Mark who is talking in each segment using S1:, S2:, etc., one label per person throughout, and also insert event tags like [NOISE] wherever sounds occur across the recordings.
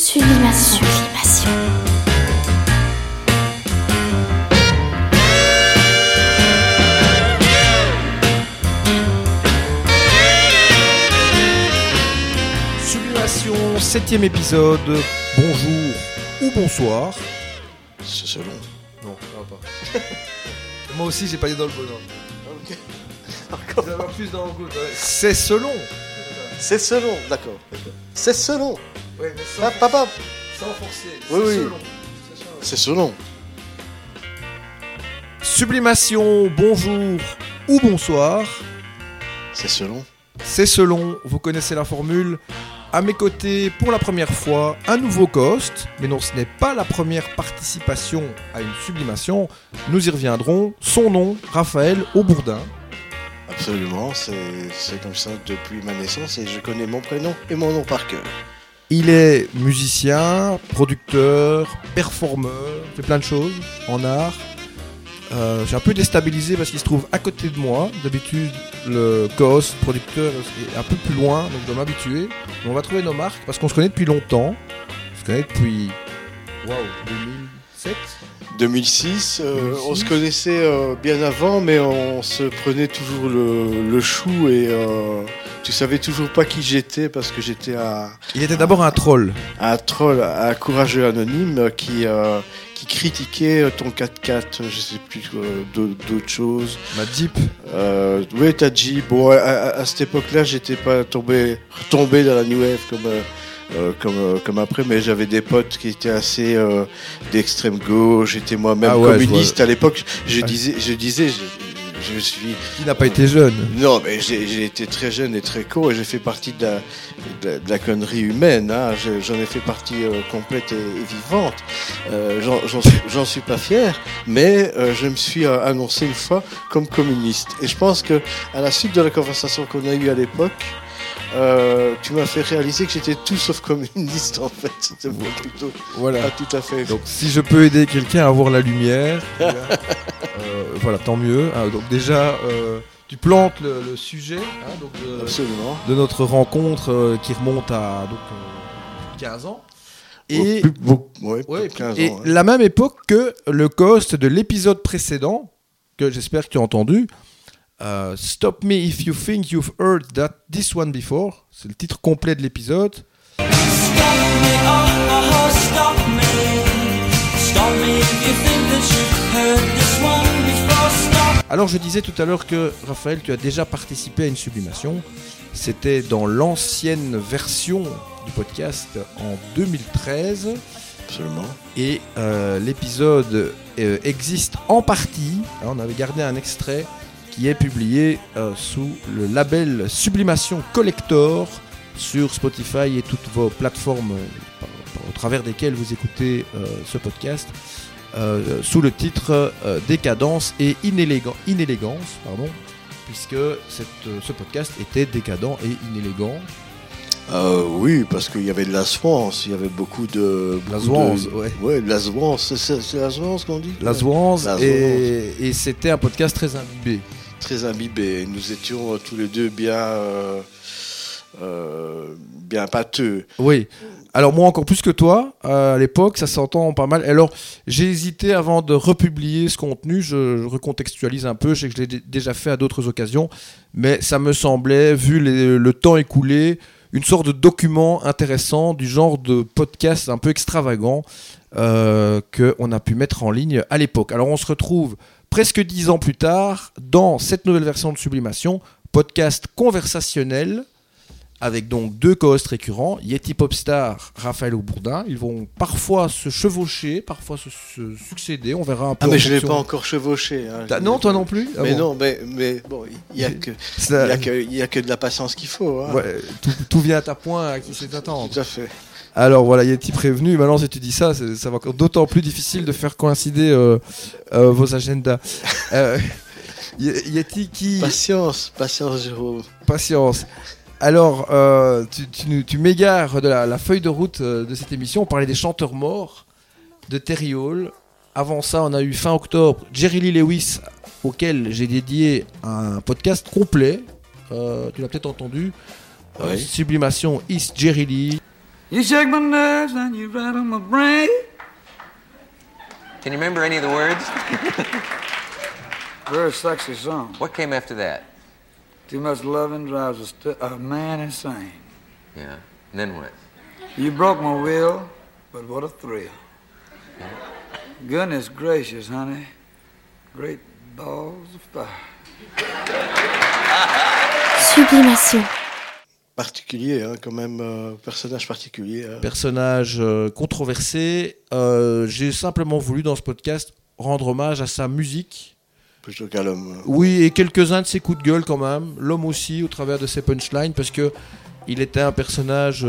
S1: Sublimation. Sublimation.
S2: Sublimation, septième épisode. Bonjour ou bonsoir.
S3: C'est selon.
S2: Non, ça va pas. [LAUGHS] Moi aussi, j'ai pas dit dans le bon ordre. Ça va plus dans le goût. C'est selon.
S3: C'est selon, d'accord. C'est selon.
S2: Ouais, mais
S3: Papa,
S2: sans forcer.
S3: Oui, oui. c'est selon.
S2: Sublimation, bonjour ou bonsoir.
S3: C'est selon.
S2: C'est selon, vous connaissez la formule. À mes côtés, pour la première fois, un nouveau cost. Mais non, ce n'est pas la première participation à une sublimation. Nous y reviendrons. Son nom, Raphaël Aubourdin.
S3: Absolument, c'est c'est comme ça depuis ma naissance et je connais mon prénom et mon nom par cœur.
S2: Il est musicien, producteur, performeur, fait plein de choses en art. Euh, J'ai un peu déstabilisé parce qu'il se trouve à côté de moi. D'habitude, le co-host, producteur est un peu plus loin, donc je dois m'habituer. On va trouver nos marques parce qu'on se connaît depuis longtemps. On se connaît depuis. Waouh, 2007
S3: 2006, euh,
S2: 2006.
S3: on se connaissait euh, bien avant, mais on se prenait toujours le, le chou et euh, tu savais toujours pas qui j'étais parce que j'étais un,
S2: Il était d'abord un troll.
S3: un troll, un courageux anonyme qui, qui critiquait ton 4x4, je sais plus d'au- d'autres choses.
S2: Ma Jeep.
S3: Ouais, t'as dit, bon, à, à- à cette époque-là, j'étais pas tombé, retombé dans la New Wave comme, euh, euh, comme, euh, comme après, mais j'avais des potes qui étaient assez euh, d'extrême gauche, j'étais moi-même
S2: Ah ouais,
S3: communiste à l'époque. Je disais, je disais, je, je suis.
S2: Il n'a pas été jeune.
S3: Non, mais j'ai été très jeune et très con et j'ai fait partie de la, de la, de la connerie humaine. Hein. Je- J'en ai fait partie euh, complète et, et vivante. Euh, J'en j'en suis, j'en suis pas fier, mais euh, je me suis euh, annoncé une fois comme communiste. Et je pense que à la suite de la conversation qu'on a eue à l'époque, euh, tu m'as fait réaliser que j'étais tout sauf communiste en fait. C'était pas plutôt
S2: Voilà.
S3: pas tout à fait.
S2: Donc si je peux aider quelqu'un à voir la lumière, voilà, [LAUGHS] euh, voilà, tant mieux. Ah, donc déjà, euh, tu plantes le, le sujet hein, donc, de,
S3: Absolument.
S2: de notre rencontre qui remonte à donc, euh, 15 ans. Et,
S3: Oh, plus- beaucoup- ouais,
S2: ouais,
S3: plus de 15
S2: et
S3: ans. hein.
S2: la même époque que le cost de l'épisode précédent, que j'espère que tu as entendu. Euh, Stop me if you think you've heard that this one before. C'est le titre complet de l'épisode.
S4: Stop me, oh, oh, stop me. Stop me if you think that you've heard this one before. Stop.
S2: Alors je disais tout à l'heure que Raphaël, tu as déjà participé à une sublimation. C'était dans l'ancienne version du podcast en 2013
S3: Absolument.
S2: et euh, l'épisode euh, existe en partie. On avait gardé un extrait qui est publié euh, sous le label Sublimation Collector sur Spotify et toutes vos plateformes euh, au travers desquelles vous écoutez euh, ce podcast. sous le titre Décadence et inélégan- Inélégance, pardon, puisque cette, ce podcast était décadent et inélégant.
S3: Euh, oui, parce qu'il y avait de la il y avait beaucoup de.
S2: La
S3: beaucoup
S2: zouance,
S3: de-
S2: ouais.
S3: Ouais, de la zouance, c'est- la qu'on dit?
S2: La
S3: La
S2: et, et c'était un podcast très imbibé.
S3: Très imbibé. Nous étions euh, tous les deux bien. euh, euh, bien pâteux.
S2: Oui. Alors moi encore plus que toi, à l'époque, ça s'entend pas mal. Alors j'ai hésité avant de republier ce contenu, je, recontextualise un peu, je sais que je l'ai dé- déjà fait à d'autres occasions, mais ça me semblait, vu le temps écoulé, une sorte de document intéressant du genre de podcast un peu extravagant euh, qu'on a pu mettre en ligne à l'époque. Alors on se retrouve presque dix ans plus tard dans cette nouvelle version de Sublimation, podcast conversationnel avec donc deux co-hosts récurrents, Yeti Popstar, Raphaël Aubourdin. Ils vont parfois se chevaucher, parfois se, se succéder. On verra un peu.
S3: Ah, mais je l'ai
S2: fonction-
S3: pas encore chevauché. hein.
S2: Non, toi non plus Ah
S3: Mais
S2: bon.
S3: non, mais, mais bon, il y a que, a a de la patience qu'il faut. Hein.
S2: ouais, tout, tout vient à ta point à qui c'est attendre.
S3: Tout à fait.
S2: Alors voilà, Yeti prévenu. Maintenant, si tu dis ça, c'est- ça va encore d'autant plus difficile de faire coïncider euh, euh, vos agendas. [LAUGHS] Euh, Y- Yeti qui.
S3: Patience, patience, Jérôme.
S2: Patience. Alors, euh, tu, tu, nous- tu m'égares de la, la feuille de route euh, de cette émission. On parlait des chanteurs morts de Terry Hall. Avant ça, on a eu fin octobre Jerry Lee Lewis, auquel j'ai dédié un podcast complet. Euh, tu l'as peut-être entendu. Euh,
S3: Oui.
S2: Sublimation Is Jerry Lee.
S5: You shake my nerves and you rattle my brain.
S6: Can you remember any of the words? [LAUGHS]
S5: Very sexy song.
S6: What came after that?
S5: Too much loving drives a, st- a man insane.
S6: Yeah. And then what?
S5: You broke my will, but what a thrill. Goodness gracious, honey. Great balls of fire.
S1: Sublimation.
S3: Particulier, hein, quand même, euh, personnage particulier. hein.
S2: Personnage euh, controversé. Euh, J'ai simplement voulu dans ce podcast rendre hommage à sa musique.
S3: Plutôt qu'à l'homme.
S2: Oui, et quelques-uns de ses coups de gueule quand même. L'homme aussi, au travers de ses punchlines, parce que il était un personnage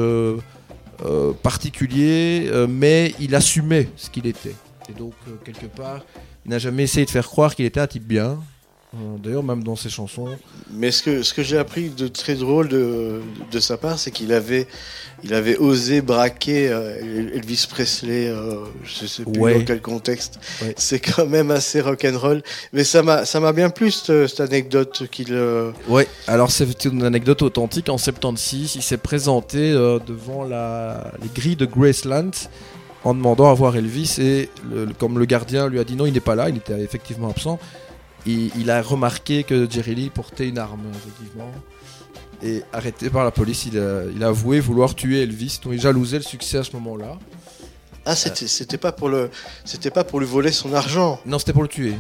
S2: particulier, mais il assumait ce qu'il était. Et donc, quelque part, il n'a jamais essayé de faire croire qu'il était un type bien. Euh, D'ailleurs, même dans ses chansons.
S3: Mais ce que, ce que j'ai appris de très drôle de, de sa part, c'est qu'il avait, il avait osé braquer euh, Elvis Presley, euh, je sais plus
S2: Ouais.
S3: dans quel contexte.
S2: Ouais.
S3: C'est quand même assez rock'n'roll. Mais ça m'a, ça m'a bien plu cette, cette anecdote qu'il. euh,
S2: Ouais, alors c'est une anecdote authentique. En 76, il s'est présenté euh, devant la, les grilles de Graceland en demandant à voir Elvis. Et le- comme le gardien lui a dit non, il n'est pas là, il était effectivement absent. Il, il a remarqué que Jerry Lee portait une arme, effectivement. Et arrêté par la police, il a, il a avoué vouloir tuer Elvis. Donc il jalousait le succès à ce moment-là.
S3: Ah, c'était, pas pour le, c'était pas pour lui voler son argent.
S2: Non, c'était pour le tuer.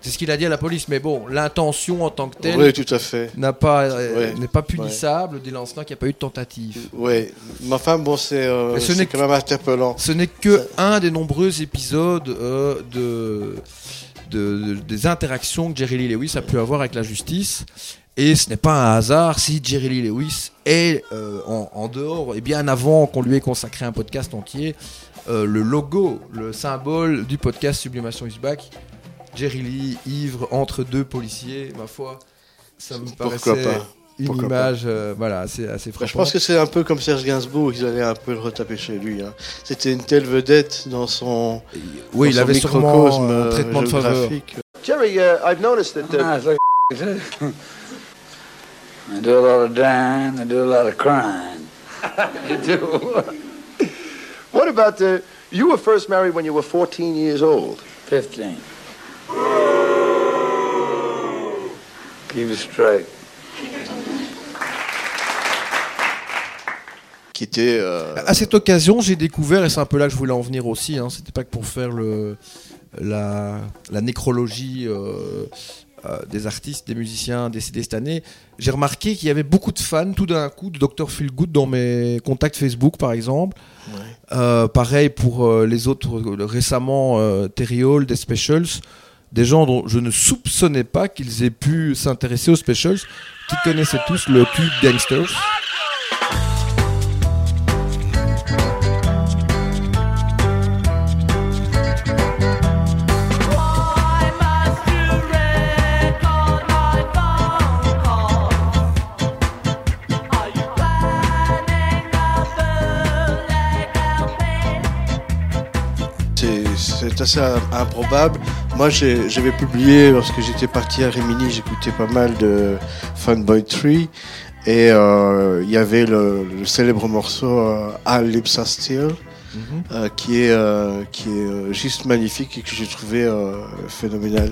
S2: C'est ce qu'il a dit à la police. Mais bon, l'intention en tant que telle
S3: Oui, tout à fait.
S2: n'a pas, euh, n'est pas punissable dès l'instant qu'il n'y a pas eu de tentative.
S3: Ouais. Mais enfin, bon, c'est, euh,
S2: ce
S3: quand même interpellant.
S2: Ce n'est que un des nombreux épisodes euh, de, de- de- des interactions que Jerry Lee Lewis a pu avoir avec la justice. Et ce n'est pas un hasard si Jerry Lee Lewis est euh, en, en dehors, et bien avant qu'on lui ait consacré un podcast entier, euh, le logo, le symbole du podcast Sublimation is back. Jerry Lee, ivre entre deux policiers, ma foi, ça me
S3: Pourquoi
S2: paraissait
S3: pas?
S2: Une
S3: Pourquoi
S2: image euh, voilà, assez, assez
S3: Bah, je
S2: frappante.
S3: pense que c'est un peu comme Serge Gainsbourg, ils allaient un peu le retaper chez lui. hein. C'était une telle vedette dans son,
S2: oui,
S3: dans
S2: il
S3: son
S2: avait sûrement
S3: microcosme,
S2: un
S3: euh,
S2: traitement de faveur.
S7: Jerry, uh, I've noticed that. Uh,
S5: Nice too. They do a lot of dying, they do a lot of crying. [LAUGHS] they do.
S7: what about the? You were first married when you were 14 years old.
S5: 15. Keep it straight.
S3: Qui était euh,
S2: À cette occasion, j'ai découvert, et c'est un peu là que je voulais en venir aussi, hein, c'était pas que pour faire le, la, la nécrologie euh, euh, des artistes, des musiciens décédés cette année, j'ai remarqué qu'il y avait beaucoup de fans tout d'un coup de Dr. Feelgood dans mes contacts Facebook par exemple. Pareil pour les autres récemment, Terry Hall, des Specials, des gens dont je ne soupçonnais pas qu'ils aient pu s'intéresser aux Specials, qui connaissaient tous le tube Gangsters.
S3: C'est assez im- improbable. Moi, j'avais publié lorsque j'étais parti à Rimini, j'écoutais pas mal de Funboy Tree et euh, il y avait le, le célèbre morceau euh, All Lips Are Still. euh, qui est euh, qui est juste magnifique et que j'ai trouvé phénoménal.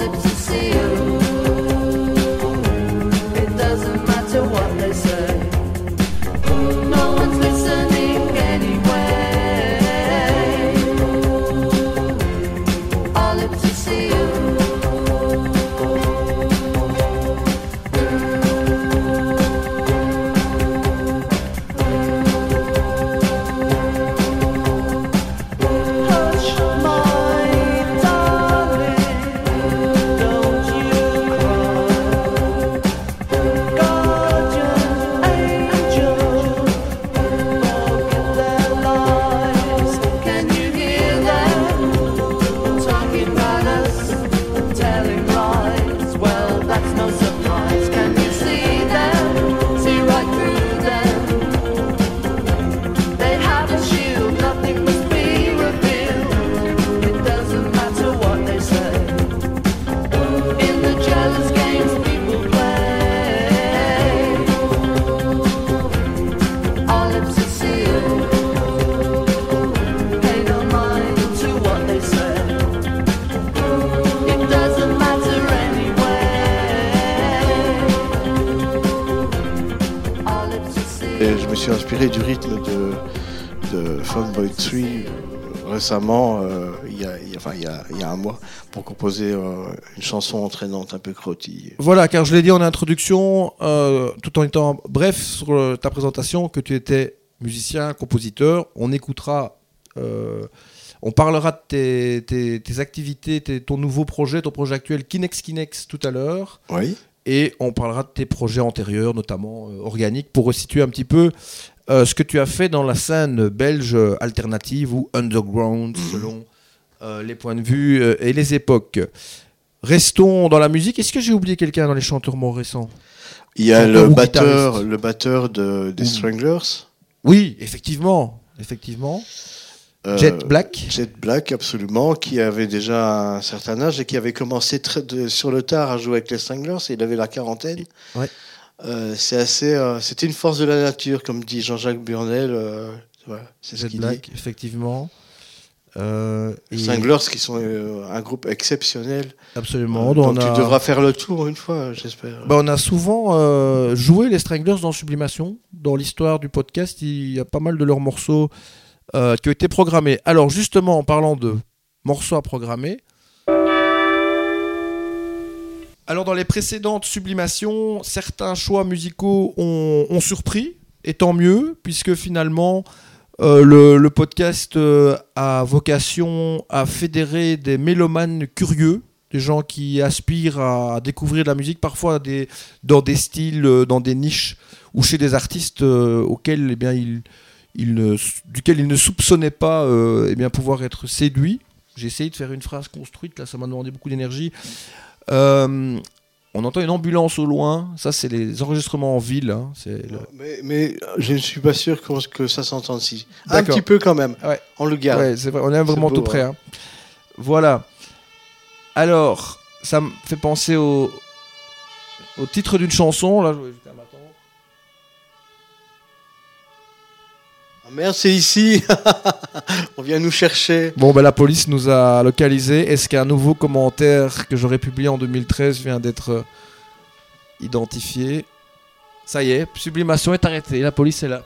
S4: lips
S3: to see récemment, euh, il, y a, il y a- enfin, il, y a, il y a un mois, pour composer euh, une chanson entraînante un peu crottille.
S2: Voilà, car je l'ai dit en introduction, euh, tout en étant bref sur euh, ta présentation, que tu étais musicien, compositeur. On écoutera, on parlera de tes, tes- tes activités, tes- ton nouveau projet, ton projet actuel Kinex Kinex tout à l'heure.
S3: Oui.
S2: Et on parlera de tes projets antérieurs, notamment organiques, pour resituer un petit peu euh, ce que tu as fait dans la scène belge alternative ou underground, selon euh, les points de vue euh, et les époques. Restons dans la musique. Est-ce que j'ai oublié quelqu'un dans les chanteurs moins récents?
S3: Il y a le batteur, le batteur de, des
S2: Ouh.
S3: Stranglers?
S2: Oui, effectivement. Effectivement. Jet Black.
S3: Jet Black, absolument, qui avait déjà un certain âge et qui avait commencé très de- sur le tard à jouer avec les Stranglers. Et il avait la quarantaine.
S2: Ouais.
S3: Euh, c'est assez, euh, c'était une force de la nature, comme dit Jean-Jacques Burnel. euh, voilà, c'est ce qu'il dit.
S2: effectivement. Euh, et-
S3: Les Stranglers, qui sont euh, un groupe exceptionnel.
S2: absolument.
S3: Donc
S2: on a-
S3: tu devras faire le tour une fois, j'espère.
S2: Bah, on a souvent joué les Stranglers dans Sublimation. Dans l'histoire du podcast, il y a pas mal de leurs morceaux qui ont été programmés. Alors justement, en parlant de morceaux à programmer, alors dans les précédentes Sublimations, certains choix musicaux ont, surpris, et tant mieux, puisque finalement, euh, le, podcast euh, a vocation à fédérer des mélomanes curieux, des gens qui aspirent à découvrir de la musique, parfois dans des styles, euh, dans des niches, ou chez des artistes auxquels, eh bien, duquel ils ne soupçonnaient pas eh bien, pouvoir être séduits. J'ai essayé de faire une phrase construite, là ça m'a demandé beaucoup d'énergie. Euh, on entend une ambulance au loin, ça c'est les enregistrements en ville. hein, c'est le-
S3: Mais, mais je ne suis pas sûr qu'on- que ça s'entende si. Un
S2: D'accord.
S3: petit peu quand même.
S2: Ouais.
S3: On le garde.
S2: Ouais, c'est vrai, on est vraiment
S3: beau,
S2: tout près.
S3: hein.
S2: hein. Voilà. Alors, ça me fait penser au, au titre d'une chanson. Là, je vais jeter un bâton.
S3: Ah, merde, c'est ici. [LAUGHS] On vient nous chercher.
S2: Bon, ben, la police nous a localisé. Est-ce qu'un nouveau commentaire que j'aurais publié en 2013 vient d'être euh, identifié? Ça y est, sublimation est arrêtée. La police est là.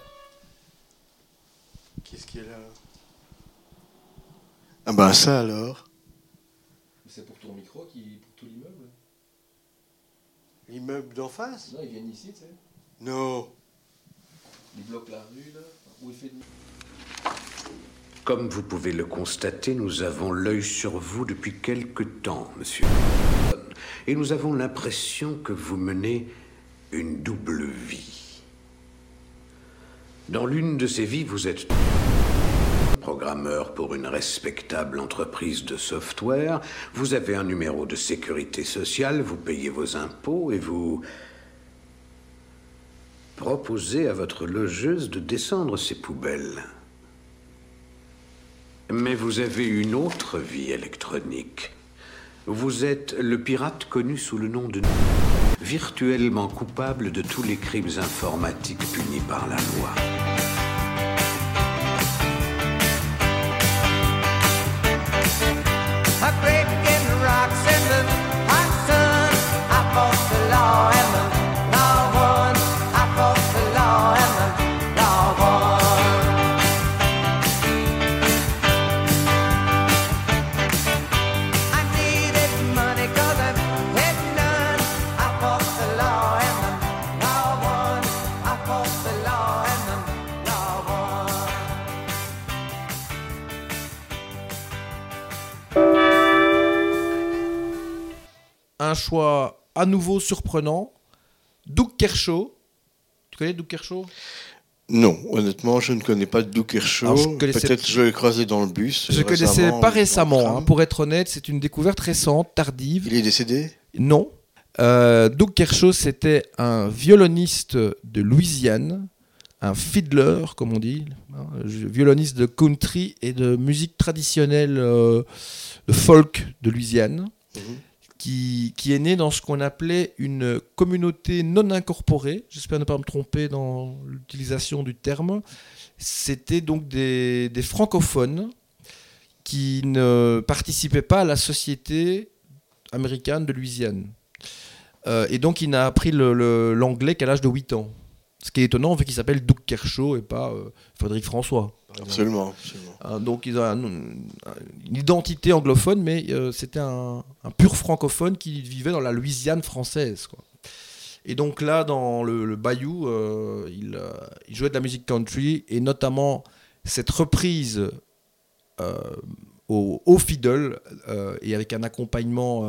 S3: Qu'est-ce qu'il y a là? Ah ben ça alors.
S2: C'est pour ton micro qui pour tout l'immeuble
S3: L'immeuble d'en face?
S2: Non, ils viennent ici, tu sais.
S3: Non.
S2: Ils bloquent la rue, là.
S8: Comme vous pouvez le constater, nous avons l'œil sur vous depuis quelque temps, monsieur. Et nous avons l'impression que vous menez une double vie. Dans l'une de ces vies, vous êtes programmeur pour une respectable entreprise de software, vous avez un numéro de sécurité sociale, vous payez vos impôts et vous proposez à votre logeuse de descendre ses poubelles. Mais vous avez une autre vie électronique. Vous êtes le pirate connu sous le nom de virtuellement coupable de tous les crimes informatiques punis par la loi.
S2: Un choix à nouveau surprenant. Doug Kershaw. Tu connais Doug Kershaw?
S3: Non, honnêtement, je ne connais pas Doug Kershaw.
S2: Connaissais-
S3: Peut-être je l'ai croisé dans le bus.
S2: Je
S3: euh,
S2: connaissais pas récemment, hein, pour être honnête, c'est une découverte récente, tardive.
S3: Il est décédé?
S2: Non. Euh, Doug Kershaw, c'était un violoniste de Louisiane, un fiddler, comme on dit, hein, violoniste de country et de musique traditionnelle euh, de folk de Louisiane,
S3: Mhm.
S2: Qui, est né dans ce qu'on appelait une communauté non incorporée. J'espère ne pas me tromper dans l'utilisation du terme. C'était donc des, francophones qui ne participaient pas à la société américaine de Louisiane. Euh, et donc il n'a appris l'anglais qu'à l'âge de 8 ans. Ce qui est étonnant, fait qu'il s'appelle Doug Kershaw et pas euh, Frédéric François.
S3: Absolument, absolument.
S2: Euh, donc ils ont un- une identité anglophone, mais euh, c'était un, un pur francophone qui vivait dans la Louisiane française. quoi. Et donc là, dans le, le Bayou, euh, il, euh, il jouait de la musique country, et notamment cette reprise au, au fiddle, et avec un accompagnement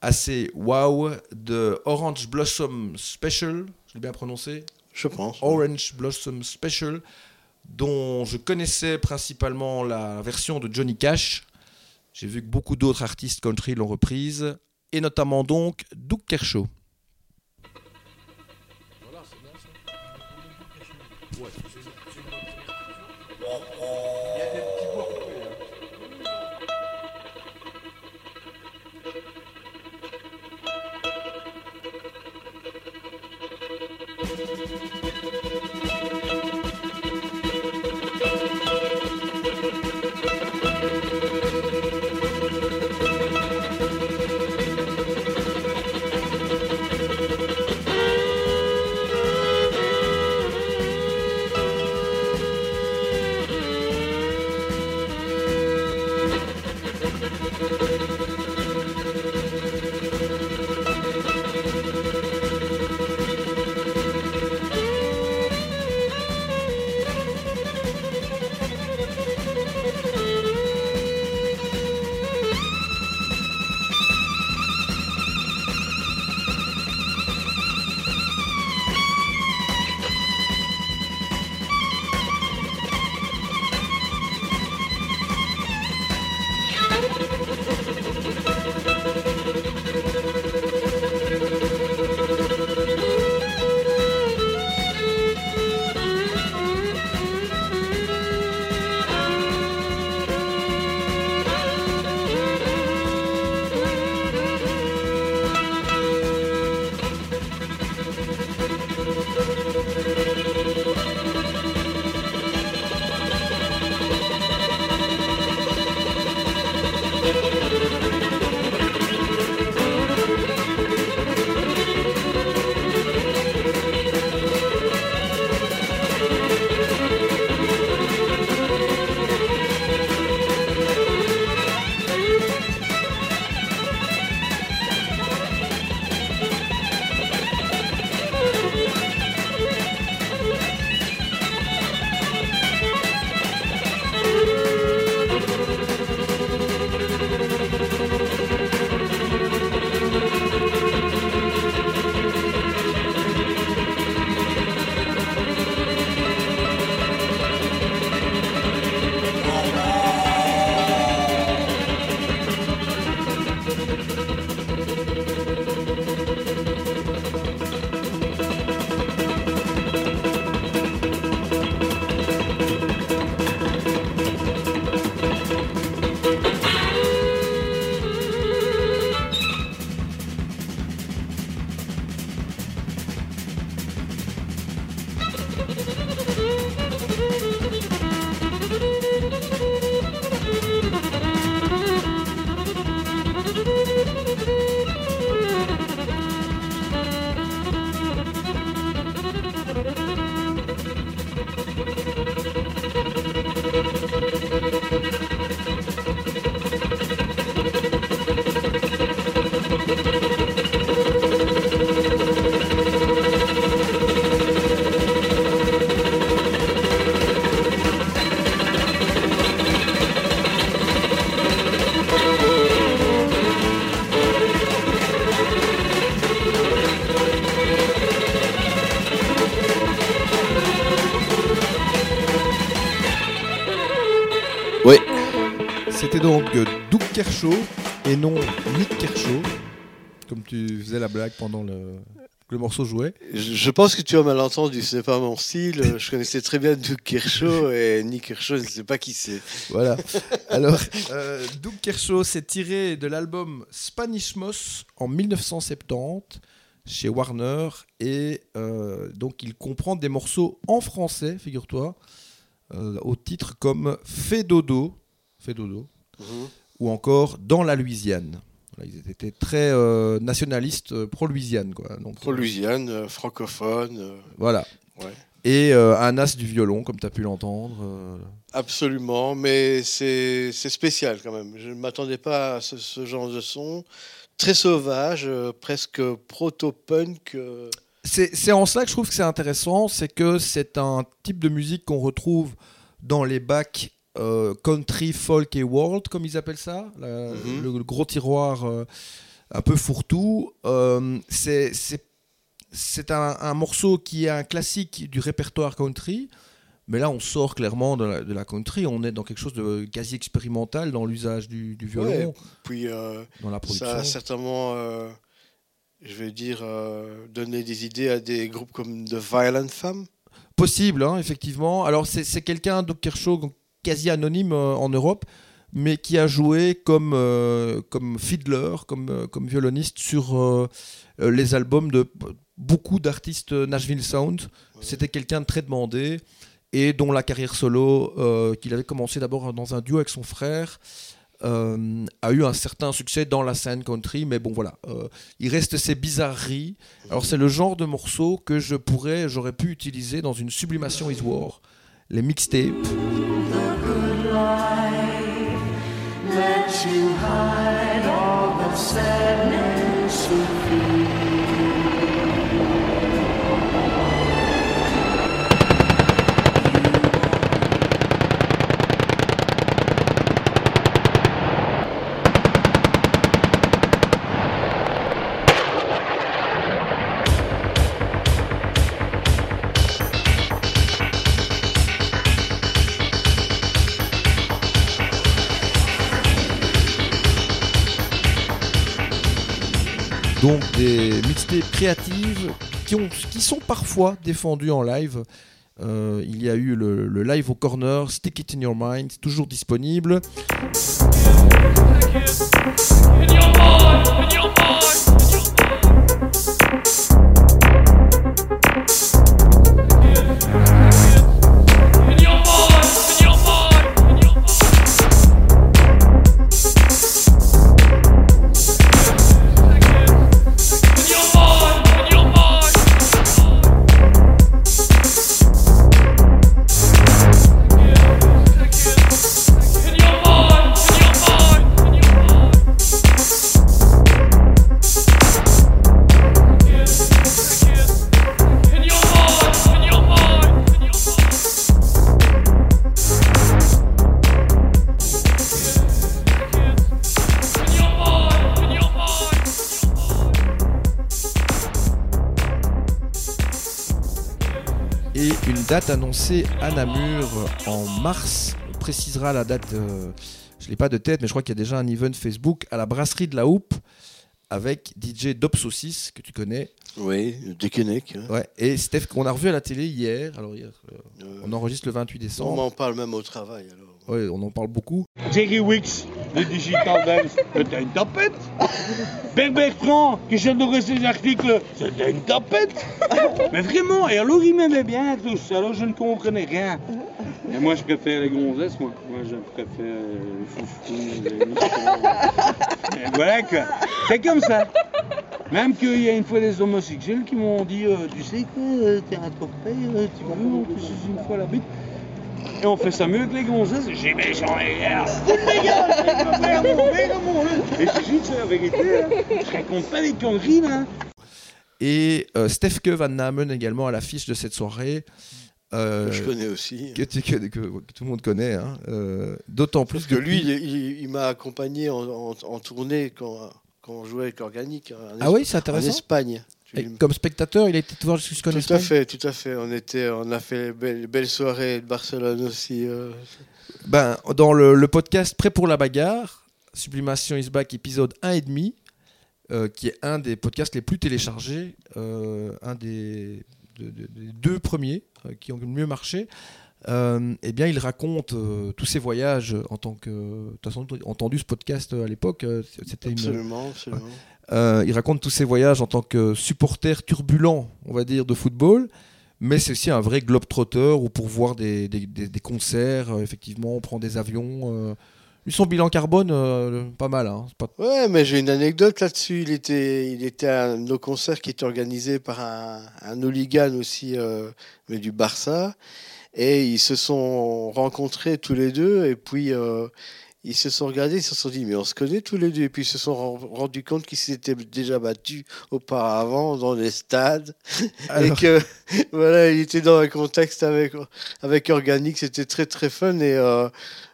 S2: assez wow de Orange Blossom Special, je l'ai bien prononcé?
S3: Je pense.
S2: Orange Blossom Special, dont je connaissais principalement la version de Johnny Cash. J'ai vu que beaucoup d'autres artistes country l'ont reprise, et notamment donc Doug Kershaw. Doug Kershaw et non Nick Kershaw, comme tu faisais la blague pendant le, que le morceau jouait.
S3: Je, pense que tu as mal entendu, c'est pas mon style. Je connaissais très bien Doug Kershaw et Nick Kershaw, je ne sais pas qui c'est.
S2: Voilà. [LAUGHS] Alors, euh, Doug Kershaw s'est tiré de l'album Spanish Moss en 1970 chez Warner et euh, donc il comprend des morceaux en français, figure-toi, euh, au titre comme Fait dodo, Fait dodo, ou encore Dans la Louisiane. Voilà, ils étaient très euh, nationalistes euh, pro-Louisiane. Quoi. Donc,
S3: Pro Louisiane, euh, francophone.
S2: Voilà.
S3: ouais.
S2: Et un as du violon, comme tu as pu l'entendre.
S3: Absolument, mais c'est spécial quand même. Je ne m'attendais pas à ce, ce genre de son. Très sauvage, presque proto-punk.
S2: C'est c'est en cela que je trouve que c'est intéressant, c'est que c'est un type de musique qu'on retrouve dans les bacs euh, country, folk et world, comme ils appellent ça, la-
S3: Mhm.
S2: le, le gros tiroir euh, un peu fourre-tout. Euh, c'est un, un morceau qui est un classique du répertoire country, mais là on sort clairement de la, de la country, on est dans quelque chose de quasi expérimental dans l'usage du, du violon,
S3: Ouais, puis euh,
S2: dans la
S3: ça a certainement, je vais dire, donné des idées à des groupes comme The Violent Femmes.
S2: Possible, hein, effectivement. Alors, c'est quelqu'un, Doc Kershaw, quasi anonyme euh, en Europe, mais qui a joué comme, euh, comme fiddler, comme, euh, comme violoniste sur les albums de beaucoup d'artistes Nashville Sound. C'était quelqu'un de très demandé et dont la carrière solo, euh, qu'il avait commencé d'abord dans un duo avec son frère, euh, a eu un certain succès dans la scène country, mais bon voilà, euh, il reste ces bizarreries. Alors c'est le genre de morceau que je pourrais, j'aurais pu utiliser dans une sublimation is war, les mixtapes.
S4: The
S2: Donc des mixtapes créatives qui, ont, qui sont parfois défendues en live. Euh, il y a eu le, live au corner, Stick It in Your Mind, toujours disponible. Annoncée à Namur en mars. On précisera la date, euh, je ne l'ai pas de tête, mais je crois qu'il y a déjà un event Facebook à la brasserie de la Houppe avec DJ Dopsaucis, que tu connais.
S3: Oui, Dekenek. hein.
S2: Ouais, et Steph, qu'on a revu à la télé hier. Alors, hier, euh,
S3: Euh,
S2: on enregistre le 28
S3: on
S2: décembre.
S3: m'en parle même au travail. Alors.
S2: Ouais, on en parle beaucoup.
S9: Jerry Wicks, le Digital Dance, c'était une tapette. Père Bertrand, qui j'adorais ses articles, c'était une tapette. Mais vraiment, et alors il m'aimait bien tous, alors je ne comprenais rien. Et moi je préfère les gonzesses, moi. Moi je préfère les les. Et voilà quoi. C'est comme ça. Même qu'il y a une fois des homosexuels qui m'ont dit, euh, tu sais quoi, euh, t'es un torpille, euh, tu toucher une fois la bite. Et on fait ça mieux que les gonzesses. J'ai j'en ai rien. Et je dis, c'est la vérité. Hein. Je raconte pas des conneries, là.
S2: Et euh, Stefke Van Namen également à l'affiche de cette soirée. euh,
S3: Que je connais aussi.
S2: que, tu- que- que- que tout le monde connaît. hein. Euh, D'autant plus
S3: que lui, il, il- il m'a accompagné en, en- en tournée quand, quand on jouait avec Organique. hein, en
S2: Ah oui, c'est
S3: En
S2: intéressant.
S3: Espagne. Tu-
S2: Et comme spectateur, il a été voir jusqu'en
S3: Tout à fait, tout à fait. On, était, on a fait les belles, belles soirées de Barcelone aussi. euh.
S2: Ben, dans le, le podcast Prêt pour la bagarre, Sublimation is back épisode 1 et demi, euh, qui est un des podcasts les plus téléchargés, euh, un des, de- de- des deux premiers euh, qui ont le mieux marché. Euh, eh bien, il raconte euh, tous ses voyages en tant que. De toute façon, tu as entendu ce podcast à l'époque. C'était une,
S3: Absolument, absolument.
S2: Euh, il raconte tous ses voyages en tant que supporter turbulent, on va dire, de football. Mais c'est aussi un vrai globe-trotter où pour voir des, concerts, euh, effectivement, on prend des avions euh, son bilan carbone, pas mal. Hein.
S3: Ouais, mais j'ai une anecdote là-dessus. Il était, il était à un de nos concerts qui était organisé par un, un hooligan aussi, mais du Barça. Et ils se sont rencontrés tous les deux. Et puis, ils se sont regardés, ils se sont dit, mais on se connaît tous les deux. Et puis, ils se sont ren- rendus compte qu'ils s'étaient déjà battus auparavant dans les stades. [LAUGHS]
S2: Alors-
S3: Et que, [LAUGHS] voilà, il était dans un contexte avec, avec Organic. C'était très, très fun. Et euh,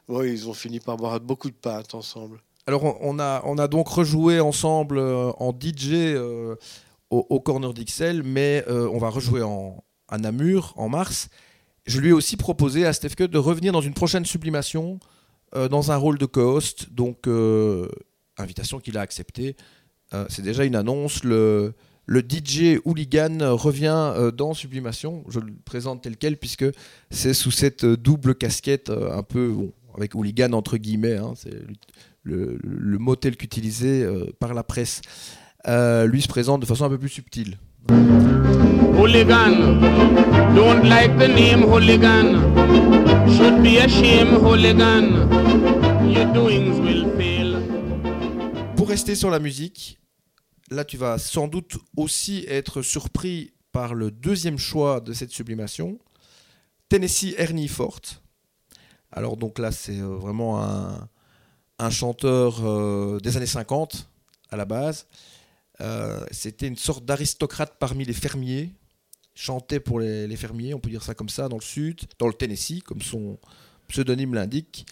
S3: bon, ils ont fini par boire beaucoup de pâtes ensemble.
S2: Alors, on, a, on a donc rejoué ensemble euh, en DJ euh, au, au Corner d'Ixelles, mais euh, on va rejouer en, à Namur en mars. Je lui ai aussi proposé à Steph Cut de revenir dans une prochaine sublimation euh, dans un rôle de co-host, donc euh, invitation qu'il a acceptée. Euh, C'est déjà une annonce. Le, DJ Hooligan revient euh, dans Sublimation. Je le présente tel quel puisque c'est sous cette euh, double casquette euh, un peu avec Hooligan entre guillemets. hein, c'est le, mot tel qu'utilisé euh, par la presse. Euh, lui se présente de façon un peu plus subtile.
S10: Hooligan, don't like the name hooligan. Should be ashamed, hooligan. Your doings will fail.
S2: Pour rester sur la musique, là tu vas sans doute aussi être surpris par le deuxième choix de cette sublimation, Tennessee Ernie Fort. Alors donc là c'est euh, vraiment un, un chanteur euh, des années 50 à la base. Euh, C'était une sorte d'aristocrate parmi les fermiers, chantait pour les, fermiers, on peut dire ça comme ça, dans le sud, dans le Tennessee, comme son pseudonyme l'indique.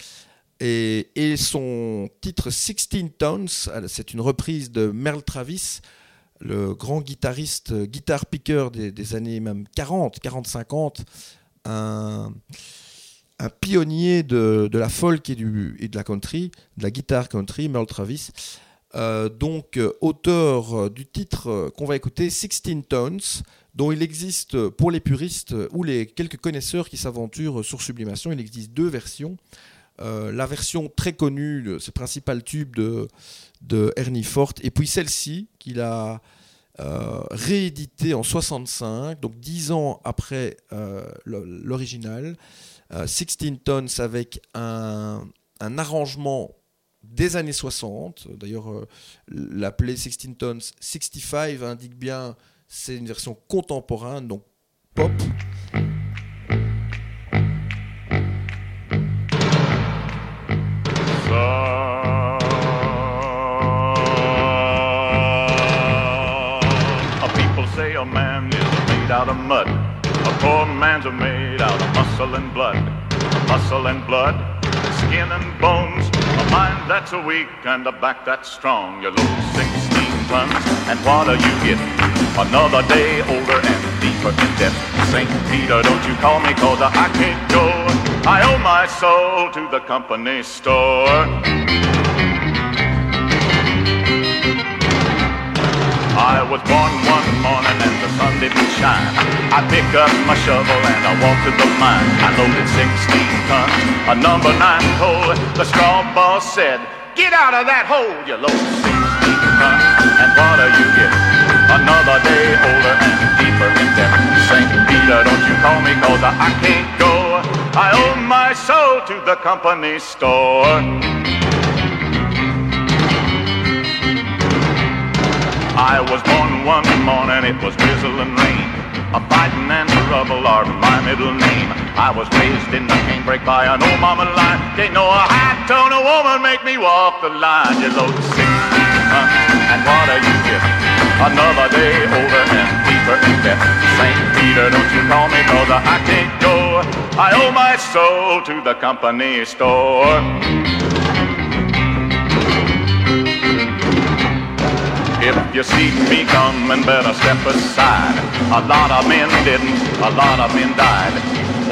S2: Et, son titre 16 Tones, euh, c'est une reprise de Merle Travis, le grand guitariste, guitar picker des, années même 40, 40, 50, un, pionnier de, la folk et, du, de la country, de la guitare country, Merle Travis. Euh, donc, euh, auteur du titre qu'on va écouter, 16 Tones, dont il existe, euh, pour les puristes euh, ou les quelques connaisseurs qui s'aventurent sur Sublimation, il existe deux versions. Euh, la version très connue, ce principal tube de, de Ernie Fort, et puis celle-ci qu'il a euh, réédité en 65, donc 10 ans après l'original, 16 Tons avec un, un arrangement des années 60. D'ailleurs, l'appeler 16 Tons 65 indique bien c'est une version contemporaine, donc pop.
S11: A people say a man is made out of mud. A poor man's made out of muscle and blood. Muscle and blood, skin and bones. A mind that's weak and a back that's strong. You load 16 tons, and what do you get? Another day older and deeper in debt. St. Peter, don't you call me cause I can't go. I owe my soul to the company store. I was born one morning and the sun didn't shine. I pick up my shovel and I walk to the mine. I loaded 16 tons, a number nine coal. The straw boss said, Get out of that hole, you load 16 tons. And what do you get? Another day older and deeper in debt. St. Peter, don't you call me cause I, can't go. I owe my soul to the company store. I was born one morning, it was drizzling rain. A fighting and a trouble are my middle name. I was raised in the canebrake by an old mama line. They know a high tone of woman make me walk the line. You load 16 tons, and what do you get? Another day older and deeper in debt. St. Peter, don't you call me cause I can't go. I owe my soul to the company store. If you see me coming, better step aside. A lot of men didn't, a lot of men died.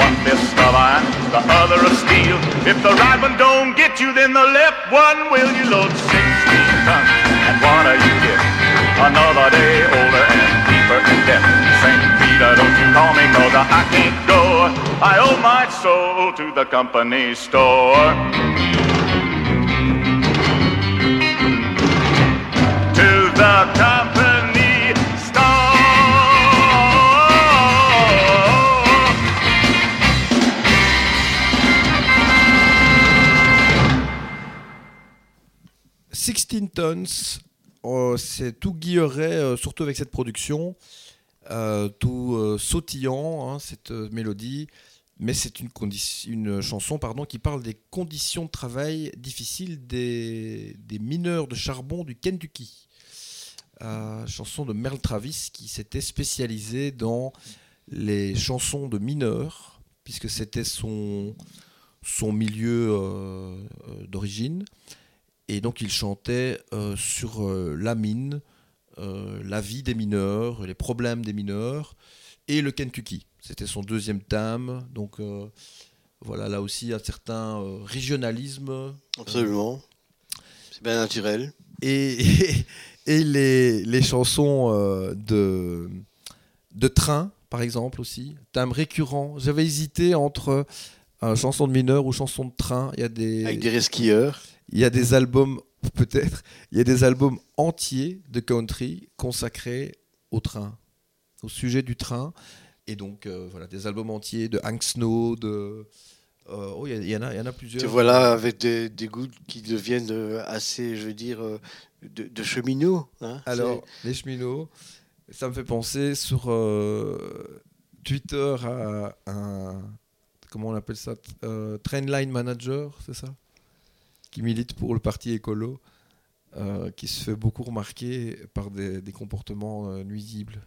S11: One fist of iron, the other of steel. If the right one don't get you, then the left one will. You load 16 tons, and what do you? Another day older and deeper in debt. St. Peter, don't you call me, cause I, can't go. I owe my soul to the company store. to the company store.
S2: Tontons, euh, c'est tout guilleret, euh, surtout avec cette production, euh, tout sautillant, hein, cette mélodie. Mais c'est une, chanson pardon, qui parle des conditions de travail difficiles des, des mineurs de charbon du Kentucky. Chanson de Merle Travis qui s'était spécialisé dans les chansons de mineurs, puisque c'était son, son milieu d'origine. Et donc il chantait euh, sur euh, la mine, euh, la vie des mineurs, les problèmes des mineurs, et le Kentucky. C'était son deuxième thème. Donc voilà, là aussi un certain régionalisme.
S3: Absolument. C'est bien naturel.
S2: Et, [LAUGHS] et les, les chansons de, de train, par exemple, aussi. Thème récurrent. J'avais hésité entre chanson de mineur ou chanson de train. Il y a des,
S3: Avec des resquilleurs.
S2: Il y a des albums, peut-être, il y a des albums entiers de country consacrés au train, au sujet du train. Et donc, euh, voilà, des albums entiers de Hank Snow, de. euh, oh, il y, en a, il y en a plusieurs.
S3: Tu vois là, avec des, des goûts qui deviennent euh, assez, je veux dire, de, de cheminots. hein.
S2: Alors, les cheminots, ça me fait penser sur euh, Twitter à un. Comment on appelle ça Trainline Manager, c'est ça? Qui milite pour le parti écolo, euh, qui se fait beaucoup remarquer par des, comportements euh, nuisibles.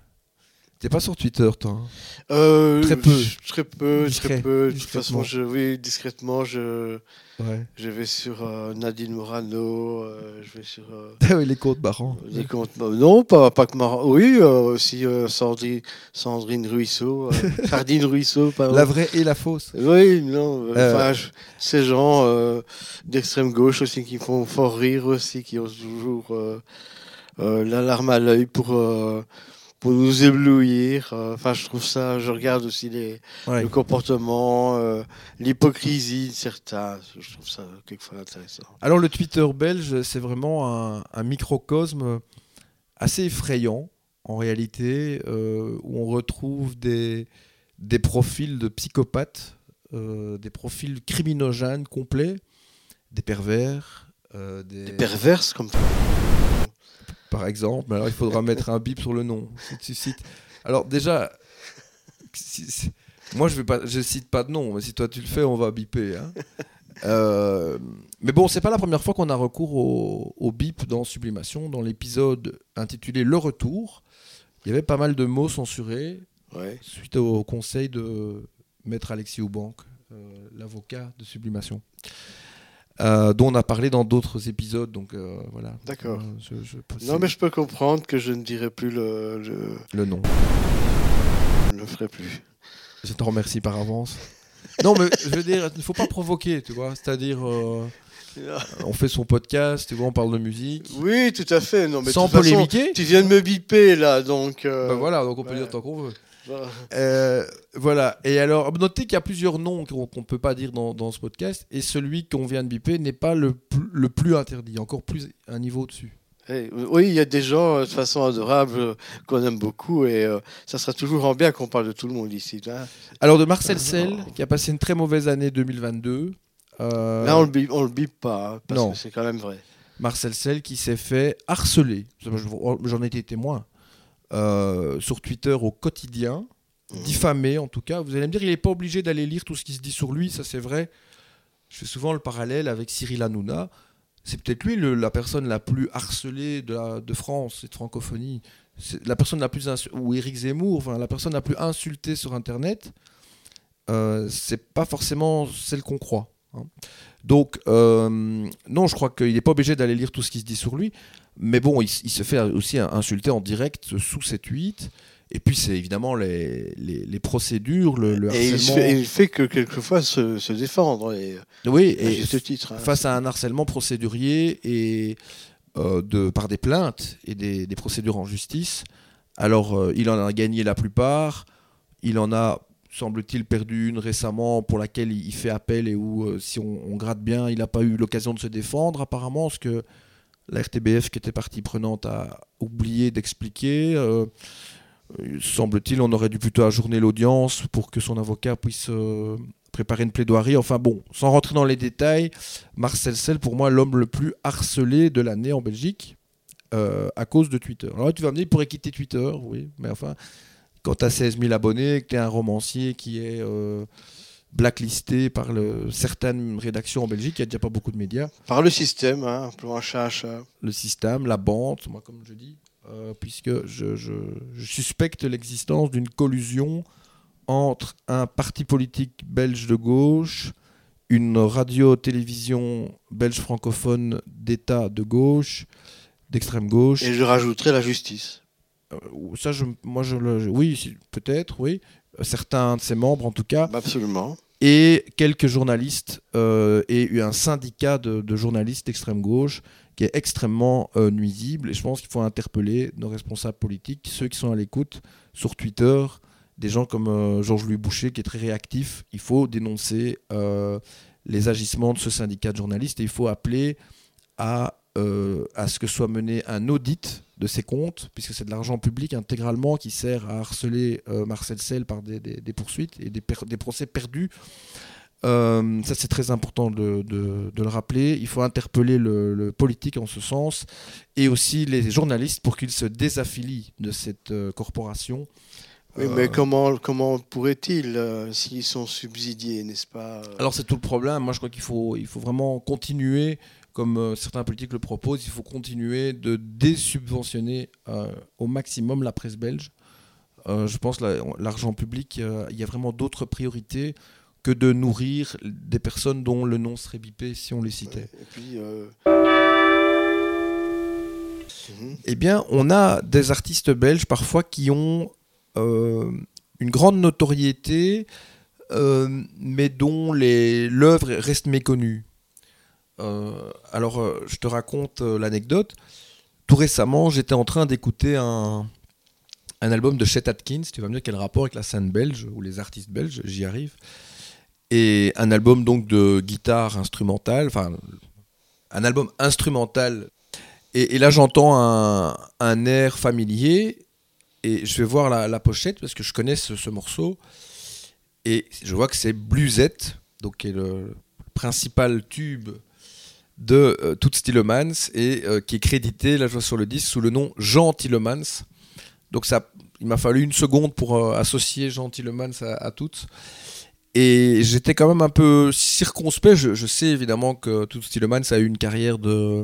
S2: T'es pas sur Twitter, toi hein
S3: Euh,
S2: Très peu.
S3: Très peu,
S2: Discret,
S3: très peu. De toute façon, je, oui, discrètement, je,
S2: Ouais.
S3: je vais sur euh, Nadine Morano, euh, je vais sur euh, [LAUGHS]
S2: les comptes marrants.
S3: des comptes. Non, pas, pas que Mar- Oui, aussi Sandrine, Sandrine Ruisseau, [LAUGHS] Sardine Ruisseau, pardon.
S2: La vraie et la fausse.
S3: Oui, non. je- ces gens d'extrême gauche aussi qui font fort rire aussi, qui ont toujours euh, l'alarme à l'œil pour, pour nous éblouir. Euh, Enfin, je trouve ça, je regarde aussi les,
S2: Ouais.
S3: le comportement, euh, l'hypocrisie de certains. Je trouve ça quelquefois intéressant.
S2: Alors le Twitter belge, c'est vraiment un, un microcosme assez effrayant en réalité, euh, où on retrouve des, des profils de psychopathes, euh, des profils criminogènes complets, des pervers, des,
S3: Des perverses comme
S2: par exemple. Mais alors il faudra mettre un bip sur le nom. Si tu cites- Alors déjà, si- si- moi je vais pas, je cite pas de nom, mais si toi tu le fais, on va biper. hein. Euh, mais bon, c'est pas la première fois qu'on a recours au, au bip dans Sublimation. Dans l'épisode intitulé Le Retour, il y avait pas mal de mots censurés
S3: Ouais.
S2: suite au conseil de Maître Alexis Oubank, euh, l'avocat de Sublimation. Euh, dont on a parlé dans d'autres épisodes, donc euh, voilà.
S3: D'accord.
S2: Euh, je-
S3: Non, mais je peux comprendre que je ne dirai plus le. le...
S2: Le nom.
S3: Je ne le ferai plus.
S2: Je te remercie par avance. Non, mais je veux dire, il ne faut pas provoquer, tu vois. C'est-à-dire, on fait son podcast, tu vois, on parle de musique.
S3: Oui, tout à fait. Non, mais
S2: Sans
S3: façon,
S2: polémiquer.
S3: tu viens de me biper là, donc. euh,
S2: Ben voilà, donc on peut
S3: ouais.
S2: dire tant qu'on veut.
S3: Voilà.
S2: Euh, voilà. Et alors, notez qu'il y a plusieurs noms qu'on ne peut pas dire dans, dans ce podcast, et celui qu'on vient de biper n'est pas le, plus- le plus interdit, encore plus un niveau au-dessus.
S3: Eh, oui, il y a des gens euh, de façon adorable euh, qu'on aime beaucoup et euh, ça sera toujours en bien qu'on parle de tout le monde ici. Là,
S2: Alors, de Marcel Sell, qui a passé une très mauvaise année 2022. euh,
S3: Là, on le bip, on le bip pas, hein, parce
S2: non.
S3: que c'est quand même vrai.
S2: Marcel Sell qui s'est fait harceler, j'en ai été témoin, euh, sur Twitter au quotidien, diffamé en tout cas. Vous allez me dire, il n'est pas obligé d'aller lire tout ce qui se dit sur lui, ça c'est vrai. Je fais souvent le parallèle avec Cyril Hanouna. C'est peut-être lui le- la personne la plus harcelée de, la- de France et de francophonie. C'est la personne la plus ou Éric Zemmour, enfin la personne la plus insultée sur Internet. Euh, c'est pas forcément celle qu'on croit. hein. Donc, euh, non, je crois qu'il n'est pas obligé d'aller lire tout ce qui se dit sur lui. Mais bon, il, se fait aussi insulter en direct sous ses tweets. Et puis, c'est évidemment les, les, les procédures, le, le
S3: Et il,
S2: harcèlement.
S3: fait, il fait que quelquefois se, se défendre. Et,
S2: Oui, et
S3: titre. hein.
S2: face à un harcèlement procédurier et euh, de, par des plaintes et des, des procédures en justice. Alors, euh, il en a gagné la plupart. Il en a, semble-t-il, perdu une récemment pour laquelle il il fait appel et où, euh, si on, on gratte bien, il n'a pas eu l'occasion de se défendre, apparemment, ce que la RTBF, qui était partie prenante, a oublié d'expliquer. Euh, semble-t-il, on aurait dû plutôt ajourner l'audience pour que son avocat puisse, euh, préparé une plaidoirie. Enfin bon, sans rentrer dans les détails, Marcel Sell, pour moi, l'homme le plus harcelé de l'année en Belgique euh, à cause de Twitter. Alors là, tu vas me dire, il pourrait quitter Twitter, oui, mais enfin, quand tu as 16 000 abonnés, que tu es un romancier qui est blacklisté par le, certaines rédactions en Belgique, il n'y a déjà pas beaucoup de médias.
S3: Par le système, hein, pour chat.
S2: Le système, la bande, moi, comme je dis, euh, puisque je, je- je suspecte l'existence d'une collusion entre un parti politique belge de gauche, une radio-télévision belge francophone d'État de gauche, d'extrême gauche.
S3: Et je rajouterai la justice.
S2: Euh, ça, je, moi, je le, je- oui, peut-être, oui. Certains de ses membres, en tout cas.
S3: Absolument.
S2: Et quelques journalistes euh, et un syndicat de, de journalistes d'extrême gauche qui est extrêmement euh, nuisible. Et je pense qu'il faut interpeller nos responsables politiques, ceux qui sont à l'écoute sur Twitter, des gens comme euh, Georges-Louis Boucher qui est très réactif. Il faut dénoncer euh, les agissements de ce syndicat de journalistes et il faut appeler à, euh, à ce que soit mené un audit de ces comptes, puisque c'est de l'argent public intégralement qui sert à harceler euh, Marcel Sell par des, des- des poursuites et des, per- des procès perdus. Euh, ça, c'est très important de, de- de le rappeler. Il faut interpeller le, le politique en ce sens et aussi les journalistes pour qu'ils se désaffilient de cette euh, corporation.
S3: Oui, mais comment, comment pourraient-ils euh, s'ils sont subsidiés, n'est-ce pas
S2: Alors c'est tout le problème. Moi je crois qu'il faut, il faut vraiment continuer, comme euh, certains politiques le proposent, il faut continuer de désubventionner euh, au maximum la presse belge. Euh, je pense que l'argent public, il y a vraiment d'autres priorités que de nourrir des personnes dont le nom serait bipé si on les citait.
S3: Et puis, euh,
S2: Eh bien, on a des artistes belges parfois qui ont euh, une grande notoriété, euh, mais dont l'œuvre reste méconnue. Euh, alors, euh, je te raconte euh, l'anecdote. Tout récemment, j'étais en train d'écouter un, un album de Chet Atkins. Tu vas me dire quel rapport avec la scène belge ou les artistes belges, j'y arrive. Et un album donc de guitare instrumentale, enfin un album instrumental. Et, là, j'entends un, air familier et je vais voir la, pochette parce que je connais ce, ce morceau. Et je vois que c'est Bluesette, donc qui est le principal tube de euh, Toots Tillemans et euh, qui est crédité, là je vois sur le disque, sous le nom Jean Tillemans. Donc ça, il m'a fallu une seconde pour euh, associer Jean Tillemans à, à Toots. Et j'étais quand même un peu circonspect. Je, sais évidemment que Toots Tillemans a eu une carrière de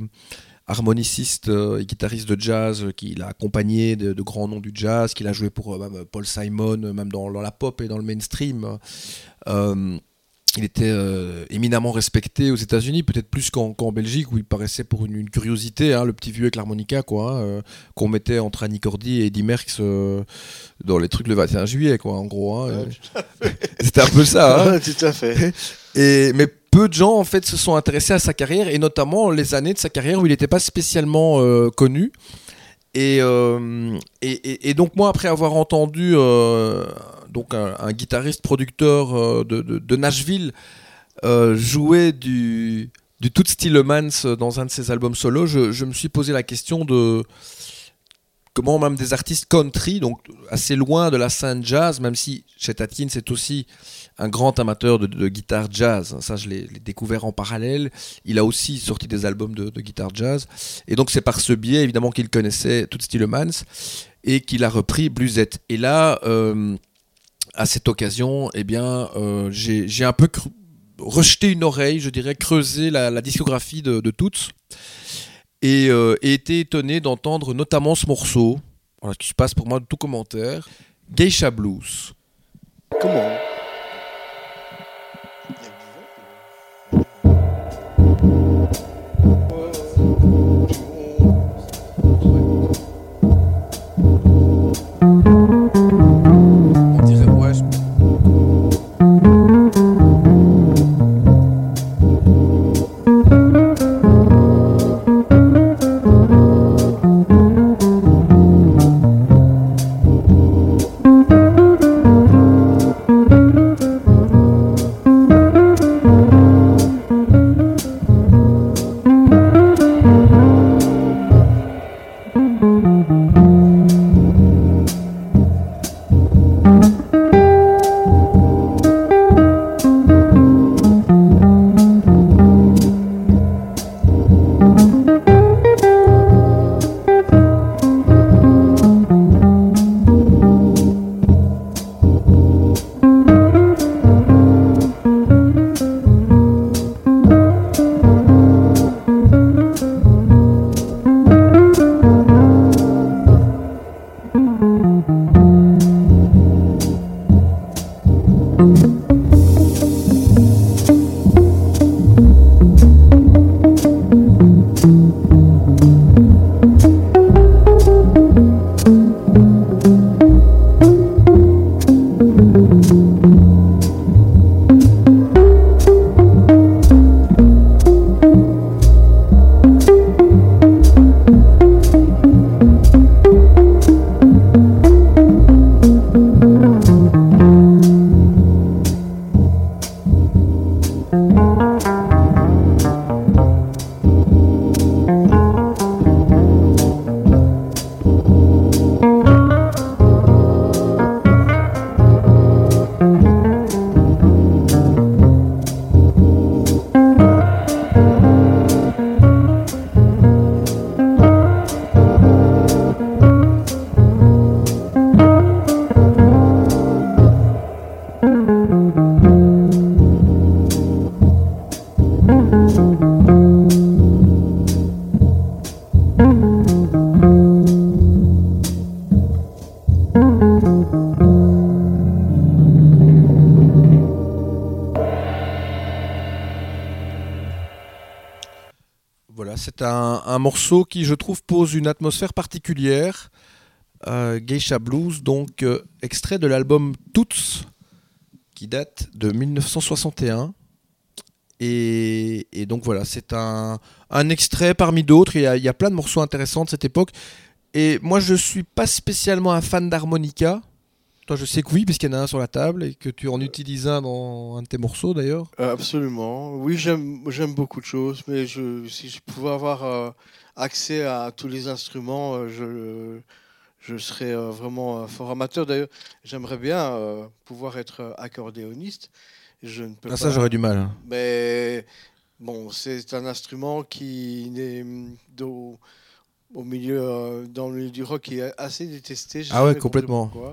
S2: harmoniciste euh, et guitariste de jazz, qu'il a accompagné de, grands noms du jazz, qu'il a joué pour Paul Simon, même dans la pop et dans le mainstream. Il était euh, éminemment respecté aux États-Unis, peut-être plus qu'en qu'en Belgique, où il paraissait pour une, une curiosité, hein, le petit vieux avec l'harmonica, quoi, hein, euh, qu'on mettait entre Annie Cordy et Eddie Merckx euh, dans les trucs le 21 juillet, quoi, en gros. hein. [LAUGHS] C'était un peu ça. hein.
S3: Tout à fait. [LAUGHS]
S2: Et, mais peu de gens en fait se sont intéressés à sa carrière et notamment les années de sa carrière où il n'était pas spécialement euh, connu. Et, euh, et, et- et donc moi après avoir entendu euh, donc un, guitariste producteur euh, de, de- Nashville jouer du du Toots Tillemans dans un de ses albums solo, je, je me suis posé la question de comment même des artistes country, donc assez loin de la scène jazz, même si Chet Atkins est aussi un grand amateur de, guitare jazz. Ça, je l'ai découvert en parallèle. Il a aussi sorti des albums de, guitare jazz. Et donc, c'est par ce biais, évidemment, qu'il connaissait Toots Tillemans et qu'il a repris Bluesette. Et là, euh, à cette occasion, eh bien, euh, j'ai un peu rejeté une oreille, je dirais, creusé la, discographie de, Toots et, euh, été étonné d'entendre notamment ce morceau, voilà, qui se passe pour moi de tout commentaire, Geisha Blues.
S3: Comment
S2: c'est un, morceau qui, je trouve, pose une atmosphère particulière. Euh, Geisha Blues, donc euh, extrait de l'album Toots, qui date de 1961. Et, donc voilà, c'est un, extrait parmi d'autres. Il, y a- il y a plein de morceaux intéressants de cette époque. Et moi, je suis pas spécialement un fan d'harmonica. Toi, je sais que oui, puisqu'il y en a un sur la table et que tu en utilises un dans un de tes morceaux d'ailleurs.
S3: Euh, Absolument. Oui, j'aime beaucoup de choses, mais je, si je pouvais avoir euh, accès à tous les instruments, euh, je, je serais euh, vraiment euh, fort amateur. D'ailleurs, j'aimerais bien euh, pouvoir être euh, accordéoniste. Je ne peux
S2: Ah, ça, j'aurais du mal.
S3: Mais bon, c'est un instrument qui n'est au, au milieu, euh, dans le milieu du rock, qui est assez détesté.
S2: Ah ouais, complètement. Ouais.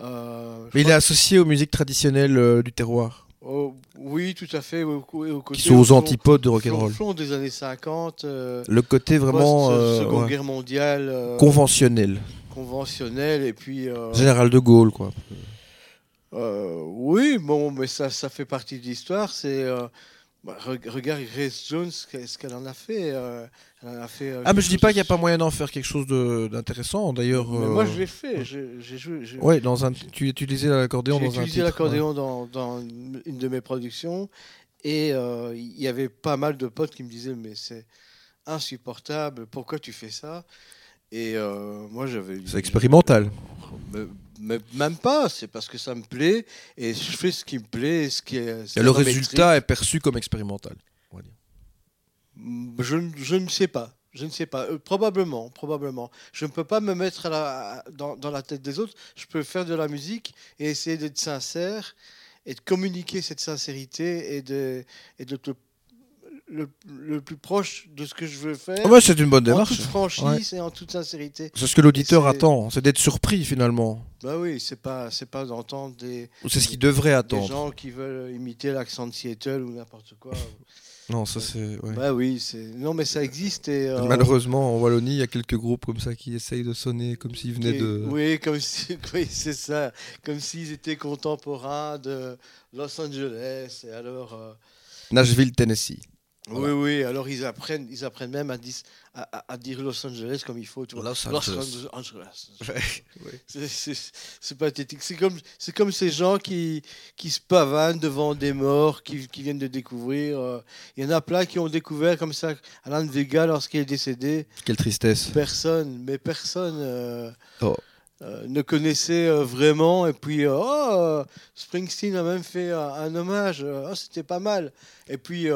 S3: Euh,
S2: Mais il est associé aux musiques traditionnelles euh, du terroir,
S3: Oh, oui, tout à fait. Au, au- au côté,
S2: qui sont aux
S3: au fond-
S2: antipodes de
S3: au
S2: rock'n'roll.
S3: fond des années 50. euh,
S2: Le côté vraiment euh,
S3: Seconde
S2: ouais,
S3: Guerre mondiale.
S2: conventionnel.
S3: conventionnel. Et puis.
S2: Général de Gaulle, quoi.
S3: euh, oui, bon, mais ça, ça fait partie de l'histoire. C'est. euh, bah, re- regarde Grace Jones, ce qu'elle en a fait. euh, elle en a fait euh,
S2: Ah, mais je dis pas qu'il n'y a pas moyen d'en faire quelque chose d'intéressant. D'ailleurs. Euh,
S3: moi, je l'ai fait. J'ai j'ai joué. j'ai-
S2: Ouais, dans un, tu utilisais l'accordéon
S3: J'ai
S2: dans un
S3: utilisé
S2: titre.
S3: l'accordéon dans, dans une de mes productions. Et euh, il y avait pas mal de potes qui me disaient Mais c'est insupportable, pourquoi tu fais ça? Et euh, moi, j'avais.
S2: C'est expérimental.
S3: Mais, même pas, c'est parce que ça me plaît. Et je fais ce qui me plaît. et Ce qui est, ce
S2: Et
S3: qui
S2: le résultat est perçu comme expérimental. on va dire.
S3: tripes. Je, ne- je ne sais pas. Je ne sais pas. Euh, probablement, probablement. Je ne peux pas me mettre à la- dans, dans la tête des autres. Je peux faire de la musique et essayer d'être sincère et de communiquer cette sincérité et de, et de te- le, le plus proche de ce que je veux faire.
S2: Ah ouais, c'est une bonne
S3: En
S2: démarche.
S3: toute franchise et en toute sincérité.
S2: C'est ce que l'auditeur attend, c'est d'être surpris finalement.
S3: Bah oui, c'est pas, c'est pas d'entendre des.
S2: C'est ce qu'il devrait
S3: des
S2: attendre.
S3: gens qui veulent imiter l'accent de Seattle ou n'importe quoi.
S2: Non, ça c'est. ouais.
S3: Bah oui, c'est. Non, mais ça existe et. euh,
S2: Malheureusement, en Wallonie, il y a quelques groupes comme ça qui essayent de sonner comme s'ils venaient de.
S3: Oui, comme si, [LAUGHS] oui, c'est ça, comme s'ils étaient contemporains de Los Angeles. Et alors, euh,
S2: Nashville, Tennessee.
S3: Oui, oui, alors ils apprennent, ils apprennent même à, dis- à, dire Los Angeles comme il faut. Tu vois.
S2: Los Angeles.
S3: Angeles.
S2: Ouais. [LAUGHS]
S3: C'est- pathétique. C'est comme, c'est comme ces gens qui, qui se pavanent devant des morts qui, qui viennent de découvrir. euh, Il y en a plein qui ont découvert comme ça Alan Vega lorsqu'il est décédé.
S2: Quelle tristesse.
S3: Personne, mais personne euh,
S2: Oh.
S3: euh, ne connaissait euh, vraiment. Et puis, euh, oh, Springsteen a même fait un, un hommage. Oh, C'était pas mal. Et puis,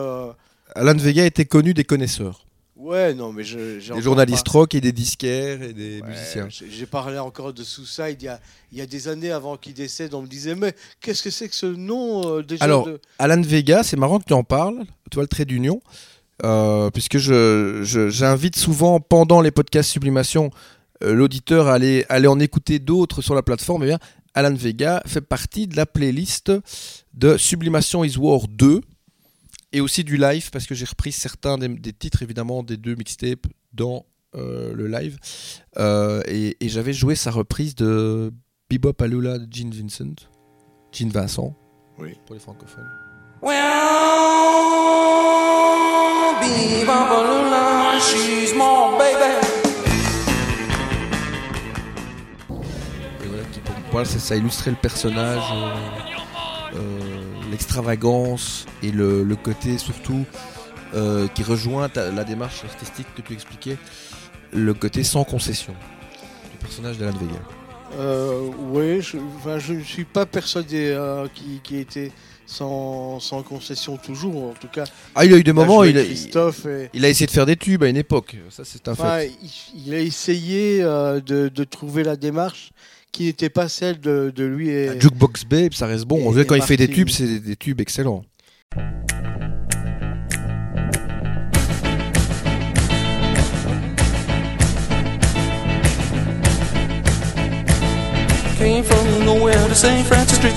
S2: Alan Vega était connu des connaisseurs,
S3: ouais, non, mais je, j'ai
S2: des journalistes
S3: pas-
S2: rock et des disquaires et des
S3: Ouais,
S2: musiciens.
S3: j'ai- parlé encore de Suicide il y a, il y a des années avant qu'il décède. On me disait, mais qu'est-ce que c'est que ce nom euh, déjà
S2: Alors,
S3: de-
S2: Alan Vega, c'est marrant que tu en parles, tu vois le trait d'union, euh, puisque je, je- j'invite souvent pendant les podcasts Sublimation euh, l'auditeur à aller, aller en écouter d'autres sur la plateforme. Eh bien, Alan Vega fait partie de la playlist de Sublimation is War 2 et aussi du live, parce que j'ai repris certains des, des titres évidemment des deux mixtapes dans euh, le live. Euh, et, et j'avais joué sa reprise de Bebop Alula de Gene Vincent, Gene Vincent,
S3: Oui.
S2: pour les francophones.
S4: Well, Bebopalula, she's more baby.
S2: Et voilà, qui pour moi, ça, ça illustrait le personnage, euh, euh, l'extravagance et le, le côté surtout euh, qui rejoint ta- la démarche artistique que tu expliquais, le côté sans concession du personnage d'Alan Vega.
S3: Euh, oui, je, enfin, je ne suis pas persuadé euh, qu'il qui était sans, sans concession toujours, en tout cas.
S2: Ah, il a eu des moments, il a,
S3: Christophe et-
S2: il a essayé de faire des tubes à une époque, ça c'est un
S3: Enfin,
S2: fait.
S3: il, il a essayé euh, de, de trouver la démarche qui n'était pas celle de, de lui et,
S2: Ah, Jukebox Babe, ça reste bon.
S3: et-
S2: On dirait
S3: et
S2: quand il fait des tubes, c'est des, des tubes excellents.
S4: Came from nowhere to St. Francis Street.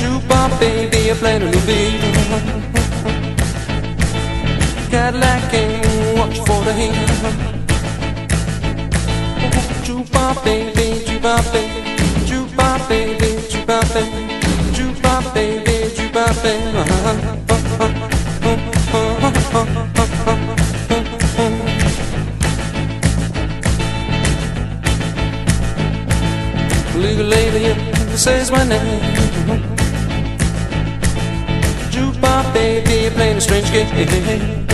S4: Jukebox baby, I played a little beat. Cadillac came, watch for the hand. Chupa baby, chupa baby, chupa baby, chupa baby, chupa baby, chupa baby.
S12: Little lady says my name. Chupa baby playing a strange game.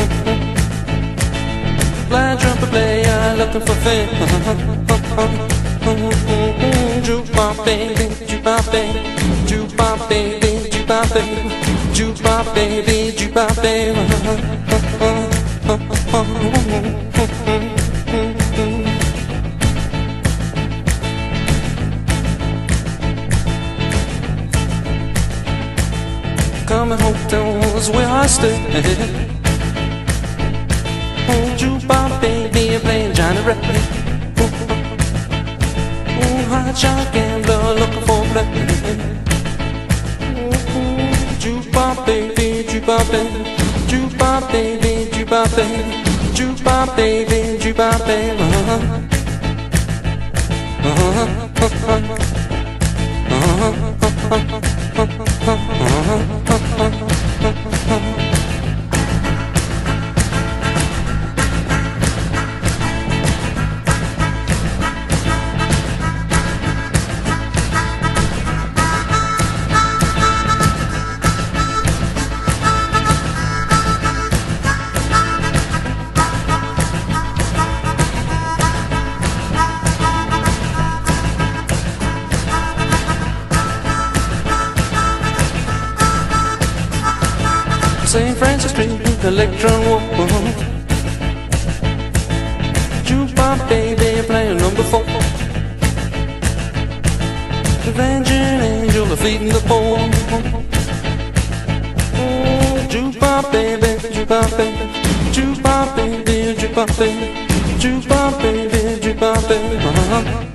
S12: Blind trumpet player looking for fame. Jukebox baby, jukebox baby, jukebox baby, jukebox baby, jukebox baby, jukebox baby. Coming home was where I stay. Oh, jukebox baby, playing Johnny Ray. Oh, hot shot gambler looking for play. Jukebox baby, jukebox baby, jukebox baby, jukebox baby, jukebox baby, jukebox baby. Uh-huh. Uh-huh. St. Electron Walk. Jukebox baby playing number four. Avenging angel are feeding the poor. Oh, Jukebox baby, jukebox baby, jukebox baby, jukebox baby, jukebox baby, jukebox baby. Little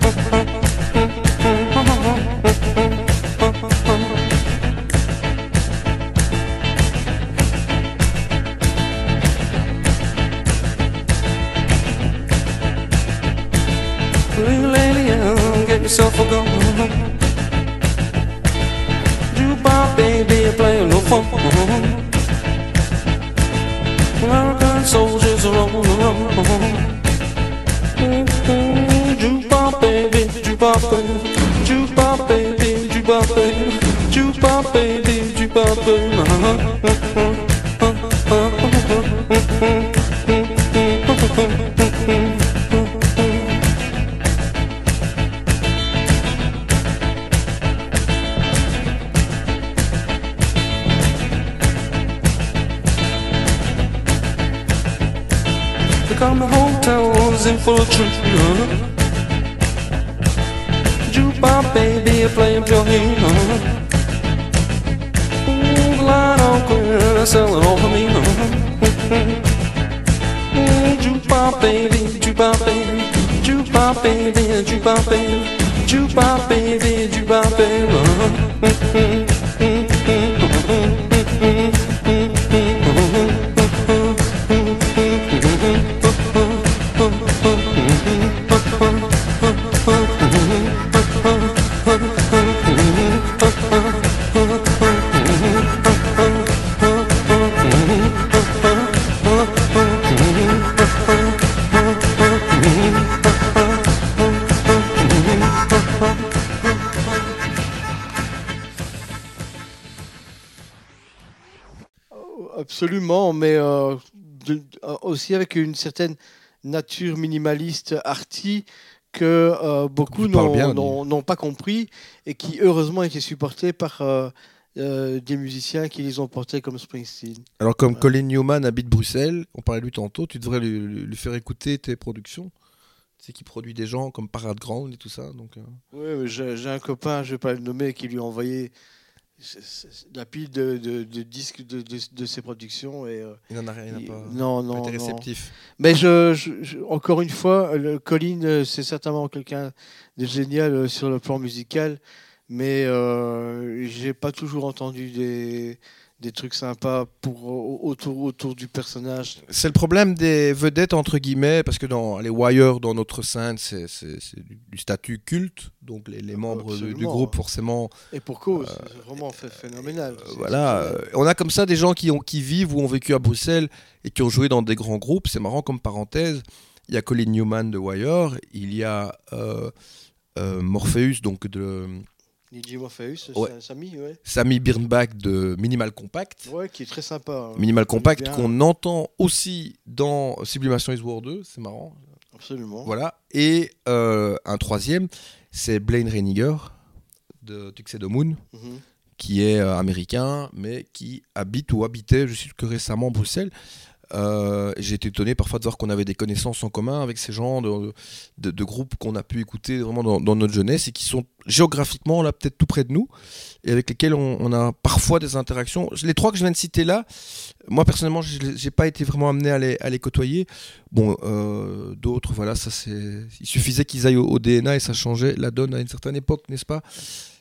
S12: tree. Jukebox baby, playing pure heat. Ooh, the line on clear, selling all for me. Ooh, Jukebox baby, jukebox baby, jukebox baby, jukebox baby, jukebox baby, jukebox
S3: Mais euh, de- euh, aussi avec une certaine nature minimaliste arty que euh, beaucoup n'ont pas compris et qui heureusement été supportés par euh, des musiciens qui les ont portés comme Springsteen.
S2: Alors, comme Colin Newman habite Bruxelles, on parlait de lui tantôt, tu devrais lui, lui- lui faire écouter tes productions. C'est qui produit des gens comme Parade Ground et tout ça. Donc,
S3: Oui, j'ai un copain, je ne vais pas le nommer, qui lui a envoyé c- c- la pile de, de- de disques de, de- de ses productions. Et, euh,
S2: Il n'en a rien, il- pas-
S3: non,
S2: pas
S3: non,
S2: été
S3: non.
S2: réceptif.
S3: Mais je, je- je- encore une fois, le Colin, euh, c'est certainement quelqu'un de génial euh, sur le plan musical, mais euh, j'ai pas toujours entendu des, des trucs sympas pour, au- autour, autour du personnage.
S2: C'est le problème des vedettes, entre guillemets, parce que dans les Wire, dans notre scène, c'est du, statut culte. Donc, les, les membres du- groupe, forcément.
S3: Et pour cause, c'est vraiment phénoménal. C'est-
S2: Voilà, euh, on a comme ça des gens qui, ont, qui vivent ou ont vécu à Bruxelles et qui ont joué dans des grands groupes. C'est marrant comme parenthèse. Il y a Colin Newman de Wire, il y a euh, euh, Morpheus, donc de
S3: DJ Morpheus,
S2: Ouais.
S3: Samy, ouais.
S2: Samy Birnbach de Minimal Compact.
S3: Ouais, qui est très sympa. hein.
S2: Minimal Compact qu'on entend aussi dans Sublimation is War 2, c'est marrant.
S3: Absolument.
S2: Voilà. Et euh, un troisième, c'est Blaine Reiniger de Tuxedo Moon,
S3: Mhm.
S2: qui est euh, américain, mais qui habite ou habitait, je que récemment, Bruxelles. Euh, J'ai été étonné parfois de voir qu'on avait des connaissances en commun avec ces gens de, groupes qu'on a pu écouter vraiment dans, notre jeunesse et qui sont géographiquement là peut-être tout près de nous et avec lesquels on, a parfois des interactions. Les trois que je viens de citer là, moi personnellement, je n'ai pas été vraiment amené à les, à les côtoyer. Bon, euh, d'autres, voilà, ça c'est. Il suffisait qu'ils aillent au, au DNA et ça changeait la donne à une certaine époque, n'est-ce pas?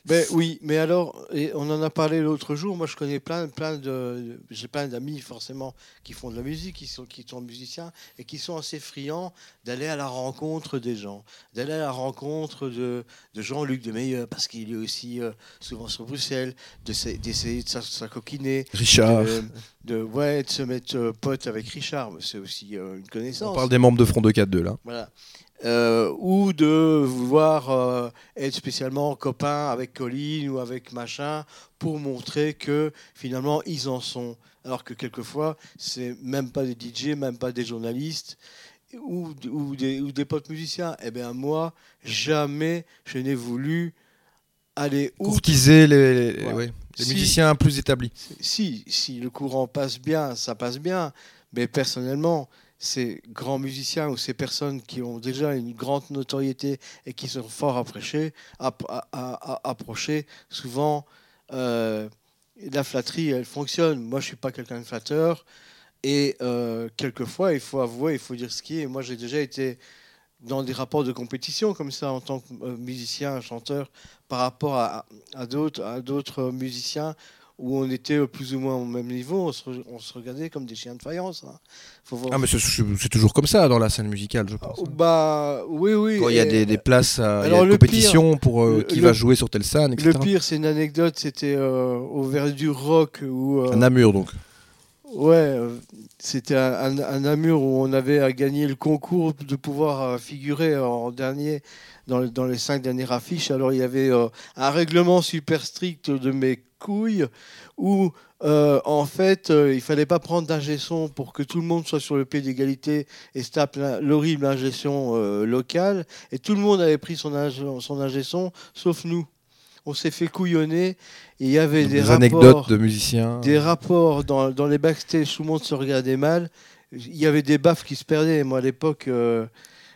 S3: Ben oui, mais alors, et on en a parlé l'autre jour. Moi, je connais plein, plein de, j'ai plein d'amis forcément qui font de la musique, qui sont, qui sont musiciens et qui sont assez friands d'aller à la rencontre des gens, d'aller à la rencontre de, de Jean-Luc de Meilleur parce qu'il est aussi euh, souvent sur Bruxelles, d'essa- d'essayer de s'ac- s'acoquiner,
S2: Richard.
S3: de, de- ouais, de se mettre euh, pote avec Richard. C'est aussi euh, une connaissance.
S2: On parle des membres de Front 242 là.
S3: Voilà. Euh, ou de vouloir euh, être spécialement copain avec Colline ou avec machin pour montrer que finalement ils en sont. Alors que quelquefois, c'est même pas des DJ, même pas des journalistes ou, ou, des, ou des potes musiciens. Eh bien, moi, jamais je n'ai voulu aller.
S2: Courtiser les, les-
S3: Ouais.
S2: ouais, les
S3: Si-
S2: musiciens plus établis.
S3: Si, si le courant passe bien, ça passe bien. Mais personnellement, ces grands musiciens ou ces personnes qui ont déjà une grande notoriété et qui sont app- à- souvent, euh, la flatterie, elle fonctionne. Moi, je suis pas quelqu'un de flatteur. Et euh, quelquefois, il faut avouer, il faut dire ce qui est. Moi, j'ai déjà été dans des rapports de compétition comme ça en tant que euh, musicien, chanteur, par rapport à d'autres musiciens où on était plus ou moins au même niveau, on se, re- on se regardait comme des chiens de faïence. hein. Faut voir-
S2: Ah mais c'est- toujours comme ça dans la scène musicale, je pense.
S3: bah oui, oui.
S2: Quand il y a des, des places, à, il y a
S3: Alors,
S2: une
S3: le
S2: compétition
S3: pire-
S2: pour euh, qui
S3: le-
S2: va jouer sur telle scène, etc.
S3: Le pire, c'est une anecdote, c'était euh, au Verdure Rock où. euh,
S2: À Namur donc.
S3: Ouais, euh, c'était un, un, Namur où on avait à gagner le concours de pouvoir euh, figurer en dernier dans, le- dans les cinq dernières affiches. Alors il y avait euh, un règlement super strict de mes couilles où en fait euh, il fallait pas prendre d'ingé son pour que tout le monde soit sur le pied d'égalité et se tape l'horrible ingé son euh, local. Et tout le monde avait pris son ingé, sauf nous. On s'est fait couillonner. Et il y avait des, rapports,
S2: anecdotes de musiciens.
S3: Des rapports dans, dans les backstage, tout le monde se regardait mal. Il y avait des baffes qui se perdaient. Moi, à l'époque, euh,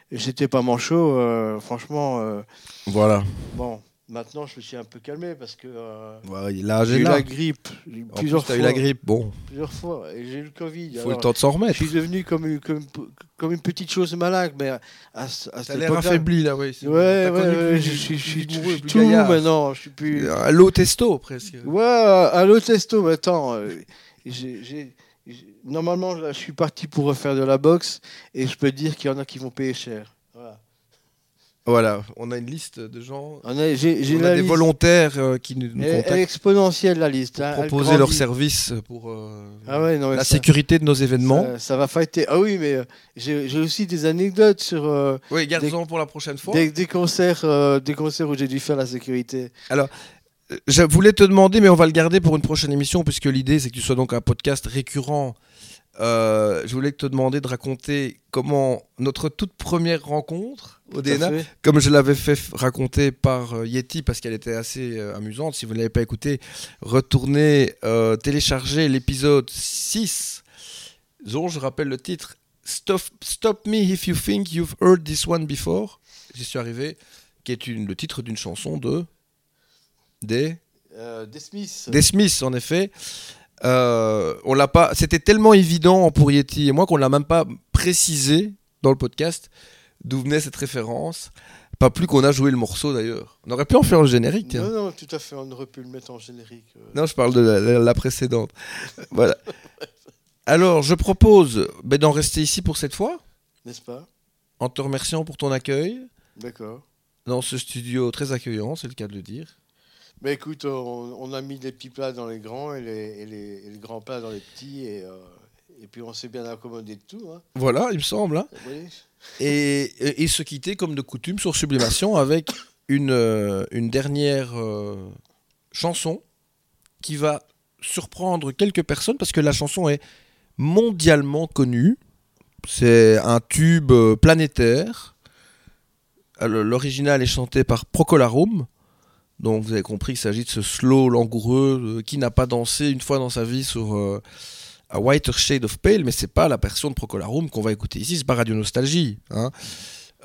S3: j'étais pas manchot. euh, franchement, euh,
S2: Voilà.
S3: bon, maintenant, je me suis un peu calmé parce que euh,
S2: Ouais, l'âge
S3: j'ai eu la grippe
S2: En
S3: plusieurs
S2: plus,
S3: fois.
S2: eu la grippe, bon.
S3: Plusieurs fois. Et j'ai eu le Covid.
S2: Il faut
S3: Alors,
S2: le temps de s'en remettre.
S3: Je suis devenu comme une, comme, comme une petite chose malade, mais à, à, à cette
S2: l'air affaibli, là, oui.
S3: Ouais, ouais, ouais,
S2: plus-
S3: je suis, je suis,
S2: plus
S3: je
S2: bourreux,
S3: suis
S2: plus
S3: tout
S2: gaillard.
S3: maintenant. Je suis plus.
S2: À l'eau testo, presque.
S3: Ouais, à l'eau testo, mais attends. euh, j'ai- Normalement, là, je suis parti pour refaire de la boxe et je peux dire qu'il y en a qui vont payer cher. Voilà.
S2: On a une liste de gens.
S3: On a,
S2: on des
S3: liste.
S2: volontaires euh, qui nous, nous
S3: Elle, elle est
S2: contactent
S3: exponentielle, la liste. hein,
S2: pour proposer leur
S3: grandit.
S2: service pour euh,
S3: Ah ouais, non, mais
S2: la
S3: ça-
S2: sécurité de nos événements.
S3: Ça, ça va fighter. Ah oui, mais euh, j'ai, aussi des anecdotes sur.
S2: Oui,
S3: des-
S2: garde-en pour la prochaine fois.
S3: Des, des concerts, des concerts où j'ai dû faire la sécurité.
S2: Alors, je voulais te demander, mais on va le garder pour une prochaine émission, puisque l'idée c'est que tu sois donc un podcast récurrent. Euh, je voulais te demander de raconter comment notre toute première rencontre au DNA, comme je l'avais fait raconter par euh, Yeti, parce qu'elle était assez euh, amusante. Si vous ne l'avez pas écouté, retournez télécharger l'épisode 6, dont je rappelle le titre Stop, Stop Me If You Think You've Heard This One Before. J'y suis arrivé, qui est une- le titre d'une chanson de. Des.
S3: Des Smiths.
S2: Des Smiths, en effet. Euh, on l'a pas. C'était tellement évident pour Yeti et moi qu'on l'a même pas précisé dans le podcast d'où venait cette référence. Pas plus qu'on a joué le morceau d'ailleurs. On aurait pu en faire le générique. tiens.
S3: Non, non, tout à fait. On aurait pu le mettre en générique. euh.
S2: Non, je parle de la, la- la précédente. [LAUGHS] voilà. Alors, je propose ben, d'en rester ici pour cette fois,
S3: N'est-ce pas?
S2: En te remerciant pour ton accueil
S3: D'accord.
S2: dans ce studio très accueillant, c'est le cas de le dire.
S3: Bah écoute, on, on a mis les petits plats dans les grands et les, et les, et les grands plats dans les petits et, euh, et puis on s'est bien accommodé de tout. Hein.
S2: Voilà, il me semble. hein.
S3: Oui.
S2: Et, et- se quitter comme de coutume sur Sublimation avec une, euh, une dernière euh, chanson qui va surprendre quelques personnes parce que la chanson est mondialement connue. C'est un tube planétaire. L'original est chanté par Procolarum. Donc vous avez compris qu'il s'agit de ce slow langoureux euh, qui n'a pas dansé une fois dans sa vie sur euh, A Whiter Shade of Pale, mais c'est pas la version de Procolarum qu'on va écouter ici, c'est pas Radio Nostalgie. hein.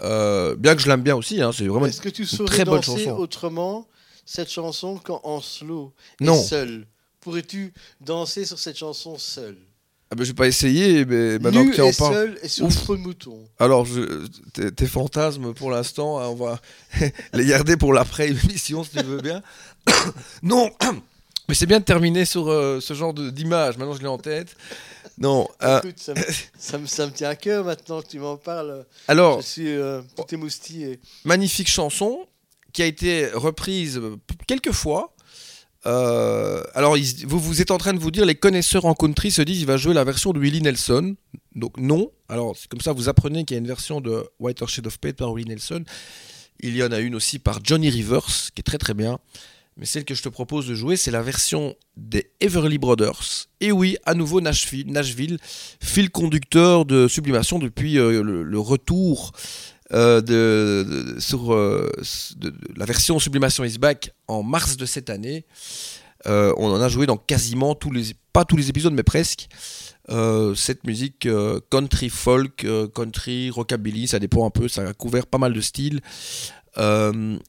S2: Euh, bien que je l'aime bien aussi, hein, c'est vraiment
S4: Est-ce que tu
S2: une
S4: saurais
S2: très bonne
S4: danser
S2: chanson.
S4: autrement cette chanson qu'en slow
S2: Non.
S4: et seul? Pourrais-tu danser sur cette chanson seul?
S2: Ah je vais pas essayer, mais maintenant
S4: Nu
S2: que tu en
S4: et
S2: parles.
S4: seul et sur
S2: Ouf.
S4: mouton.
S2: Alors, je- tes, tes fantasmes pour l'instant, hein, on va [LAUGHS] les garder pour l'après émission si tu veux bien. [COUGHS] non, [COUGHS] mais c'est bien de terminer sur euh, ce genre d'image. Maintenant, je l'ai en tête. Non. euh,
S4: Écoute, ça, me, ça me- ça me tient à cœur maintenant que tu m'en parles.
S2: Alors-
S4: je suis euh, tout émoustillé.
S2: magnifique chanson qui a été reprise quelques fois. Euh, alors, vous, vous êtes en train de vous dire, les connaisseurs en country se disent, il va jouer la version de Willie Nelson. Donc, non. Alors, c'est comme ça, vous apprenez qu'il y a une version de Whiter Shade of Pale par Willie Nelson. Il y en a une aussi par Johnny Rivers, qui est très très bien. Mais celle que je te propose de jouer, c'est la version des Everly Brothers. Et oui, à nouveau Nashville, fil conducteur de sublimation depuis euh, le retour euh, de, sur euh, la version Sublimation is Back en mars de cette année. Euh, on en a joué dans quasiment tous les, pas tous les épisodes, mais presque. Cette musique country folk, country, rockabilly, ça dépend un peu, ça a couvert pas mal de styles.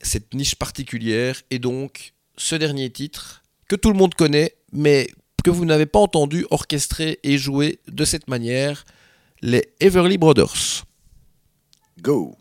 S2: Cette niche particulière et donc ce dernier titre que tout le monde connaît, mais que vous n'avez pas entendu orchestré et joué de cette manière, les Everly Brothers.
S4: Go.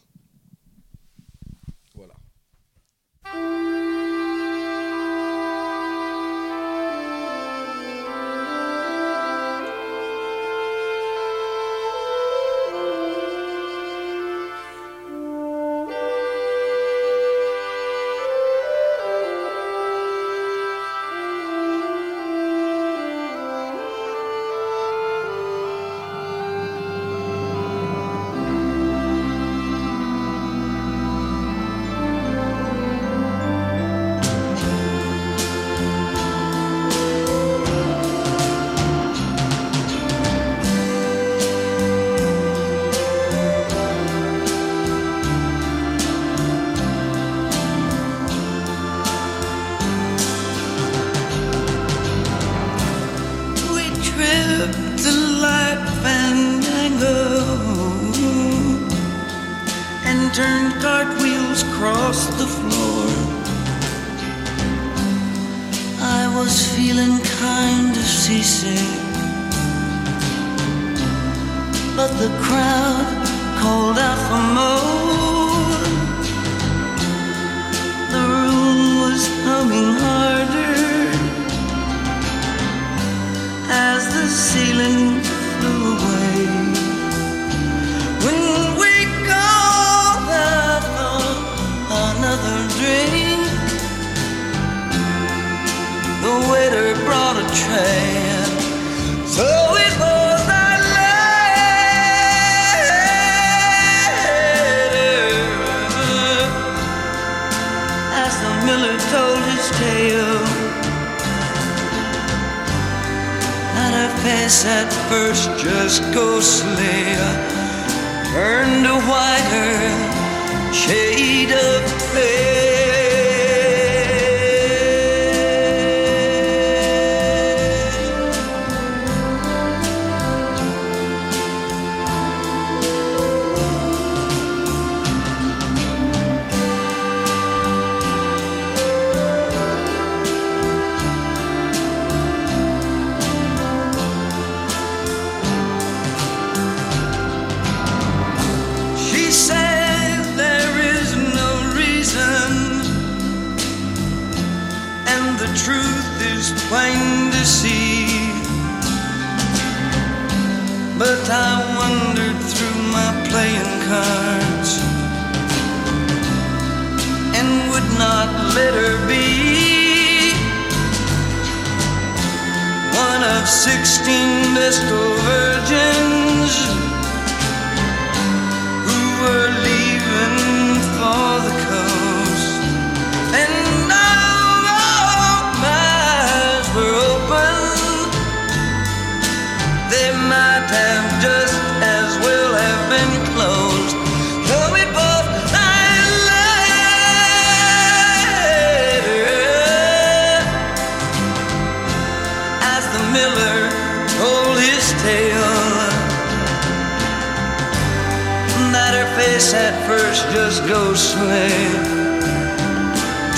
S13: First just ghostly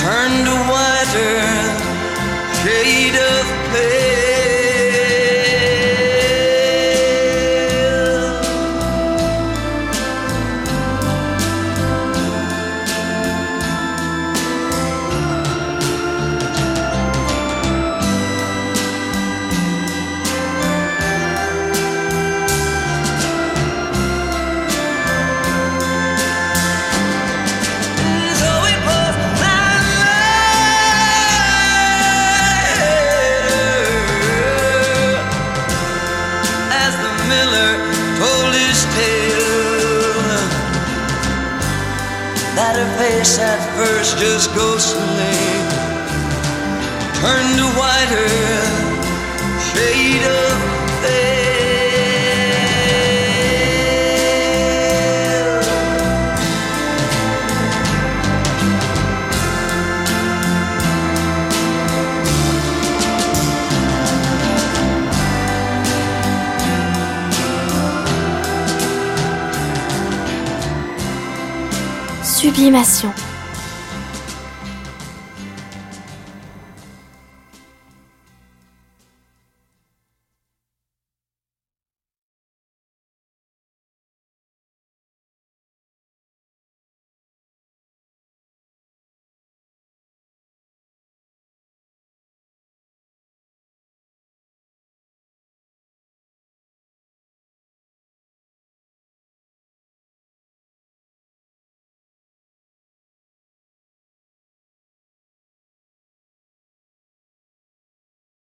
S13: turned to
S4: whiter shade of pale.